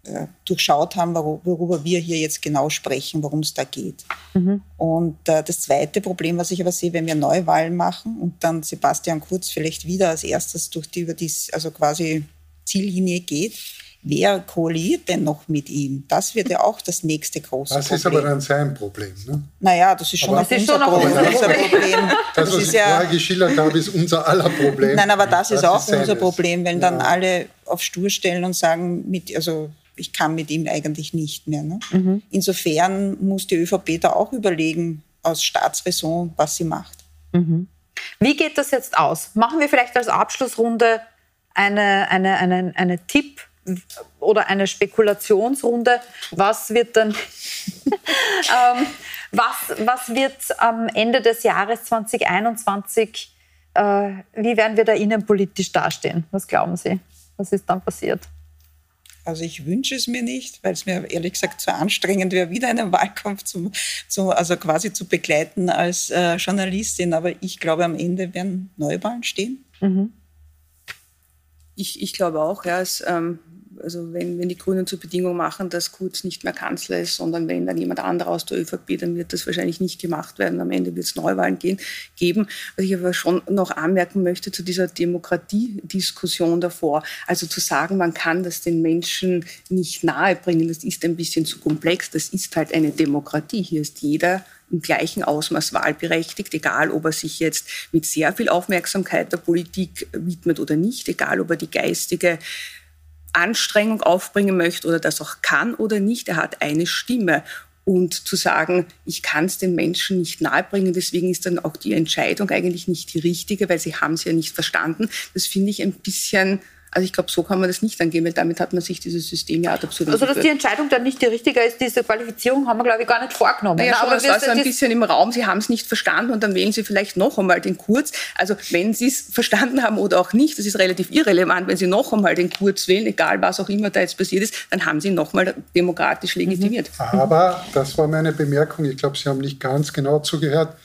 äh, durchschaut haben, worüber wir hier jetzt genau sprechen, worum es da geht. Mhm. Und äh, das zweite Problem, was ich aber sehe, wenn wir Neuwahlen machen und dann Sebastian Kurz vielleicht wieder als erstes durch die über die also quasi Ziellinie geht, wer koaliert denn noch mit ihm? Das wird ja auch das nächste große das Problem. Das ist aber dann sein Problem. Ne? Naja, das ist schon aber das unser, Problem. unser Problem. Das, das was ich ja, vorher geschildert habe, ist unser aller Problem. Nein, aber das, das ist auch ist unser Problem, wenn ja. dann alle auf Stur stellen und sagen, mit, also ich kann mit ihm eigentlich nicht mehr. Ne? Mhm. Insofern muss die ÖVP da auch überlegen, aus Staatsräson, was sie macht. Mhm. Wie geht das jetzt aus? Machen wir vielleicht als Abschlussrunde eine, eine, eine, eine Tipp- oder eine Spekulationsrunde. Was wird dann, ähm, was, was wird am Ende des Jahres 2021, äh, wie werden wir da innenpolitisch dastehen? Was glauben Sie? Was ist dann passiert? Also ich wünsche es mir nicht, weil es mir ehrlich gesagt zu anstrengend wäre, wieder einen Wahlkampf zu, zu, also quasi zu begleiten als äh, Journalistin. Aber ich glaube, am Ende werden Neuwahlen stehen. Mhm. Ich, ich glaube auch, ja, es, ähm, also wenn, wenn die Grünen zur Bedingung machen, dass Kurz nicht mehr Kanzler ist, sondern wenn dann jemand anderer aus der ÖVP, dann wird das wahrscheinlich nicht gemacht werden. Am Ende wird es Neuwahlen gehen, geben. Was ich aber schon noch anmerken möchte zu dieser Demokratiediskussion davor, also zu sagen, man kann das den Menschen nicht nahebringen, das ist ein bisschen zu komplex. Das ist halt eine Demokratie. Hier ist jeder im gleichen Ausmaß wahlberechtigt, egal ob er sich jetzt mit sehr viel Aufmerksamkeit der Politik widmet oder nicht, egal ob er die geistige Anstrengung aufbringen möchte oder das auch kann oder nicht. Er hat eine Stimme. Und zu sagen, ich kann es den Menschen nicht nahebringen, deswegen ist dann auch die Entscheidung eigentlich nicht die richtige, weil sie haben es ja nicht verstanden. Das finde ich ein bisschen also ich glaube, so kann man das nicht angehen, weil damit hat man sich dieses System ja ad absurdum Also dass die Entscheidung dann nicht die richtige ist, diese Qualifizierung haben wir, glaube ich, gar nicht vorgenommen. Naja, schon, aber es war so ein bisschen im Raum, Sie haben es nicht verstanden und dann wählen Sie vielleicht noch einmal den Kurz. Also wenn Sie es verstanden haben oder auch nicht, das ist relativ irrelevant, wenn Sie noch einmal den Kurz wählen, egal was auch immer da jetzt passiert ist, dann haben Sie noch mal demokratisch legitimiert. Mhm. Aber, das war meine Bemerkung, ich glaube, Sie haben nicht ganz genau zugehört,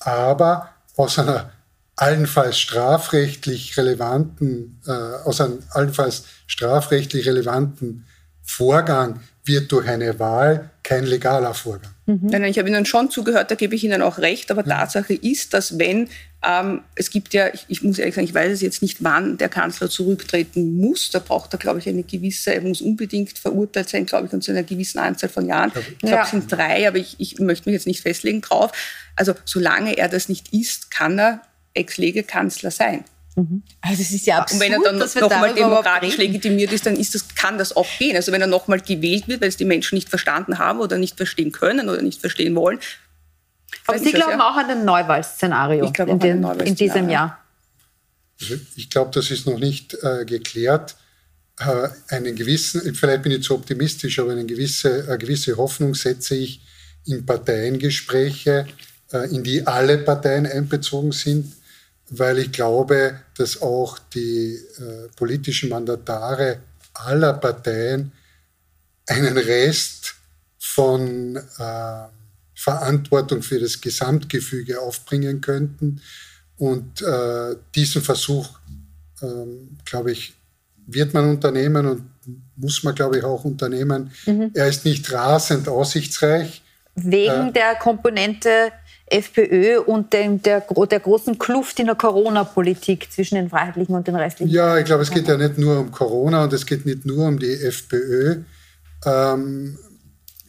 aber aus einer allenfalls strafrechtlich relevanten, äh, aus einem allenfalls strafrechtlich relevanten Vorgang wird durch eine Wahl kein legaler Vorgang. Mhm. Nein, nein, ich habe Ihnen schon zugehört, da gebe ich Ihnen auch recht, aber ja. Tatsache ist, dass wenn, ähm, es gibt ja, ich, ich, muss ehrlich sagen, ich weiß es jetzt nicht, wann der Kanzler zurücktreten muss, da braucht er, glaube ich, eine gewisse, er muss unbedingt verurteilt sein, glaube ich, und zu einer gewissen Anzahl von Jahren. Ich glaube, ja. es sind drei, aber ich, ich möchte mich jetzt nicht festlegen drauf. Also solange er das nicht ist, kann er Ex-Lege-Kanzler sein. Mhm. Also es ist ja absurd, Und wenn er dann nochmal demokratisch legitimiert ist, dann ist das, kann das auch gehen. Also wenn er nochmal gewählt wird, weil es die Menschen nicht verstanden haben oder nicht verstehen können oder nicht verstehen wollen. Aber Sie glauben ja, auch an ein Neuwahlszenario in, den, in diesem Jahr? Also ich glaube, das ist noch nicht äh, geklärt. Äh, einen gewissen, vielleicht bin ich zu optimistisch, aber eine gewisse, eine gewisse Hoffnung setze ich in Parteiengespräche, äh, in die alle Parteien einbezogen sind, weil ich glaube, dass auch die äh, politischen Mandatare aller Parteien einen Rest von äh, Verantwortung für das Gesamtgefüge aufbringen könnten. Und äh, diesen Versuch, ähm, glaube ich, wird man unternehmen und muss man, glaube ich, auch unternehmen. Mhm. Er ist nicht rasend aussichtsreich. Wegen äh, der Komponente FPÖ und dem, der, der großen Kluft in der Corona-Politik zwischen den Freiheitlichen und den restlichen? Ja, ich glaube, es geht ja nicht nur um Corona und es geht nicht nur um die FPÖ. Ähm,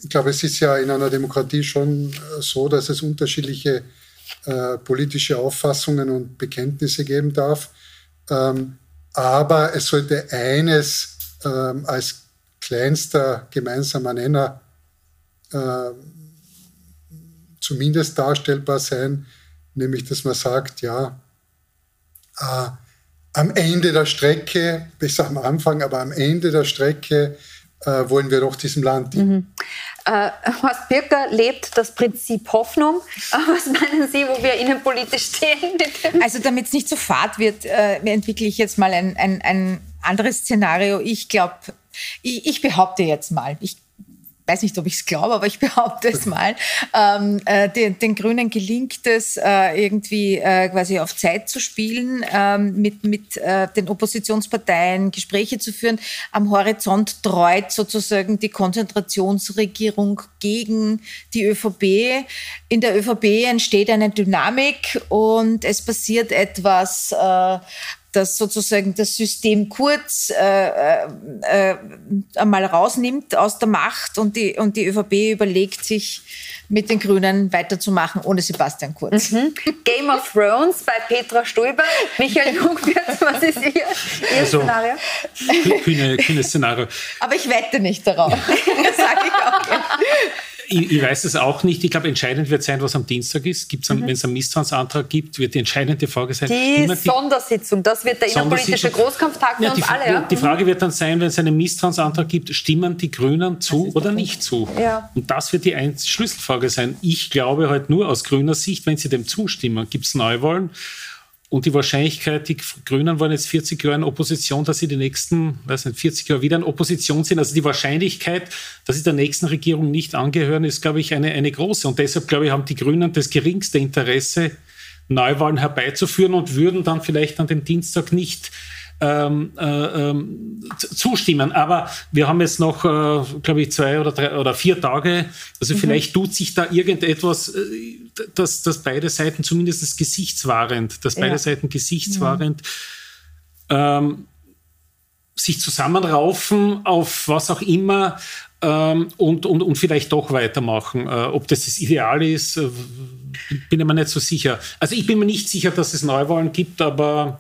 ich glaube, es ist ja in einer Demokratie schon so, dass es unterschiedliche äh, politische Auffassungen und Bekenntnisse geben darf. Ähm, aber es sollte eines ähm, als kleinster gemeinsamer Nenner äh, zumindest darstellbar sein, nämlich dass man sagt, ja, äh, am Ende der Strecke, besser am Anfang, aber am Ende der Strecke äh, wollen wir doch diesem Land dienen. Mhm. Äh, Horst Birker lebt das Prinzip Hoffnung. Was meinen Sie, wo wir innenpolitisch stehen? Also damit es nicht so fad wird, äh, entwickle ich jetzt mal ein, ein, ein anderes Szenario. Ich glaube, ich, ich, behaupte jetzt mal, ich weiß nicht, ob ich es glaube, aber ich behaupte es mal, ähm, äh, den, den, Grünen gelingt es, äh, irgendwie äh, quasi auf Zeit zu spielen, ähm, mit, mit äh, den Oppositionsparteien Gespräche zu führen. Am Horizont treut sozusagen die Konzentrationsregierung gegen die ÖVP. In der ÖVP entsteht eine Dynamik und es passiert etwas, äh, das sozusagen das System kurz äh, äh, äh, einmal rausnimmt aus der Macht und die, und die ÖVP überlegt sich, mit den Grünen weiterzumachen ohne Sebastian Kurz. Mhm. Game of Thrones bei Petra Stulber. Michael Jungwirth, was ist Ihr, Ihr also, Szenario? Kühne, kühnes Szenario. Aber ich wette nicht darauf. sage ich auch. Ich, ich, weiß es auch nicht. Ich glaube, entscheidend wird sein, was am Dienstag ist. Gibt's mhm. Wenn es einen Misstrauensantrag gibt, wird die entscheidende Frage sein. Die, die Sondersitzung, das wird der innenpolitische Großkampftag für ja, uns alle. Ja? Die Frage wird dann sein, wenn es einen Misstrauensantrag gibt, stimmen die Grünen zu oder nicht zu? Ja. Und das wird die Schlüsselfrage sein. Ich glaube halt nur aus grüner Sicht, wenn sie dem zustimmen, gibt es Neuwahlen. Und die Wahrscheinlichkeit, die Grünen waren jetzt 40 Jahre in Opposition, dass sie die nächsten, weiß nicht, 40 Jahre wieder in Opposition sind. Also die Wahrscheinlichkeit, dass sie der nächsten Regierung nicht angehören, ist, glaube ich, eine, eine große. Und deshalb, glaube ich, haben die Grünen das geringste Interesse, Neuwahlen herbeizuführen und würden dann vielleicht an dem Dienstag nicht ähm, äh, ähm, zustimmen. Aber wir haben jetzt noch, äh, glaube ich, zwei oder drei oder vier Tage. Also mhm. vielleicht tut sich da irgendetwas, äh, dass, dass beide Seiten zumindest gesichtswahrend, dass beide ja. Seiten gesichtswahrend ja. ähm, sich zusammenraufen auf was auch immer ähm, und, und, und vielleicht doch weitermachen. Äh, ob das das Ideal ist, äh, bin ich mir nicht so sicher. Also ich bin mir nicht sicher, dass es Neuwahlen gibt, aber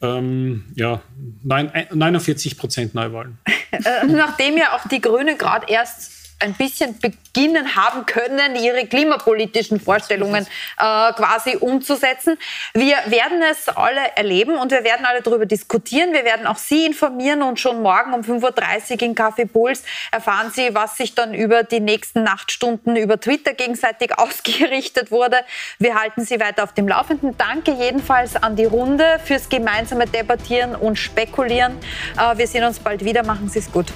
ähm, ja, 49 Prozent Neuwahlen. Äh, nachdem ja auch die Grünen gerade erst ein bisschen beginnen haben können, ihre klimapolitischen Vorstellungen äh, quasi umzusetzen. Wir werden es alle erleben und wir werden alle darüber diskutieren. Wir werden auch Sie informieren und schon morgen um 5.30 Uhr in Café Puls erfahren Sie, was sich dann über die nächsten Nachtstunden über Twitter gegenseitig ausgerichtet wurde. Wir halten Sie weiter auf dem Laufenden. Danke jedenfalls an die Runde fürs gemeinsame Debattieren und Spekulieren. Äh, wir sehen uns bald wieder. Machen Sie es gut.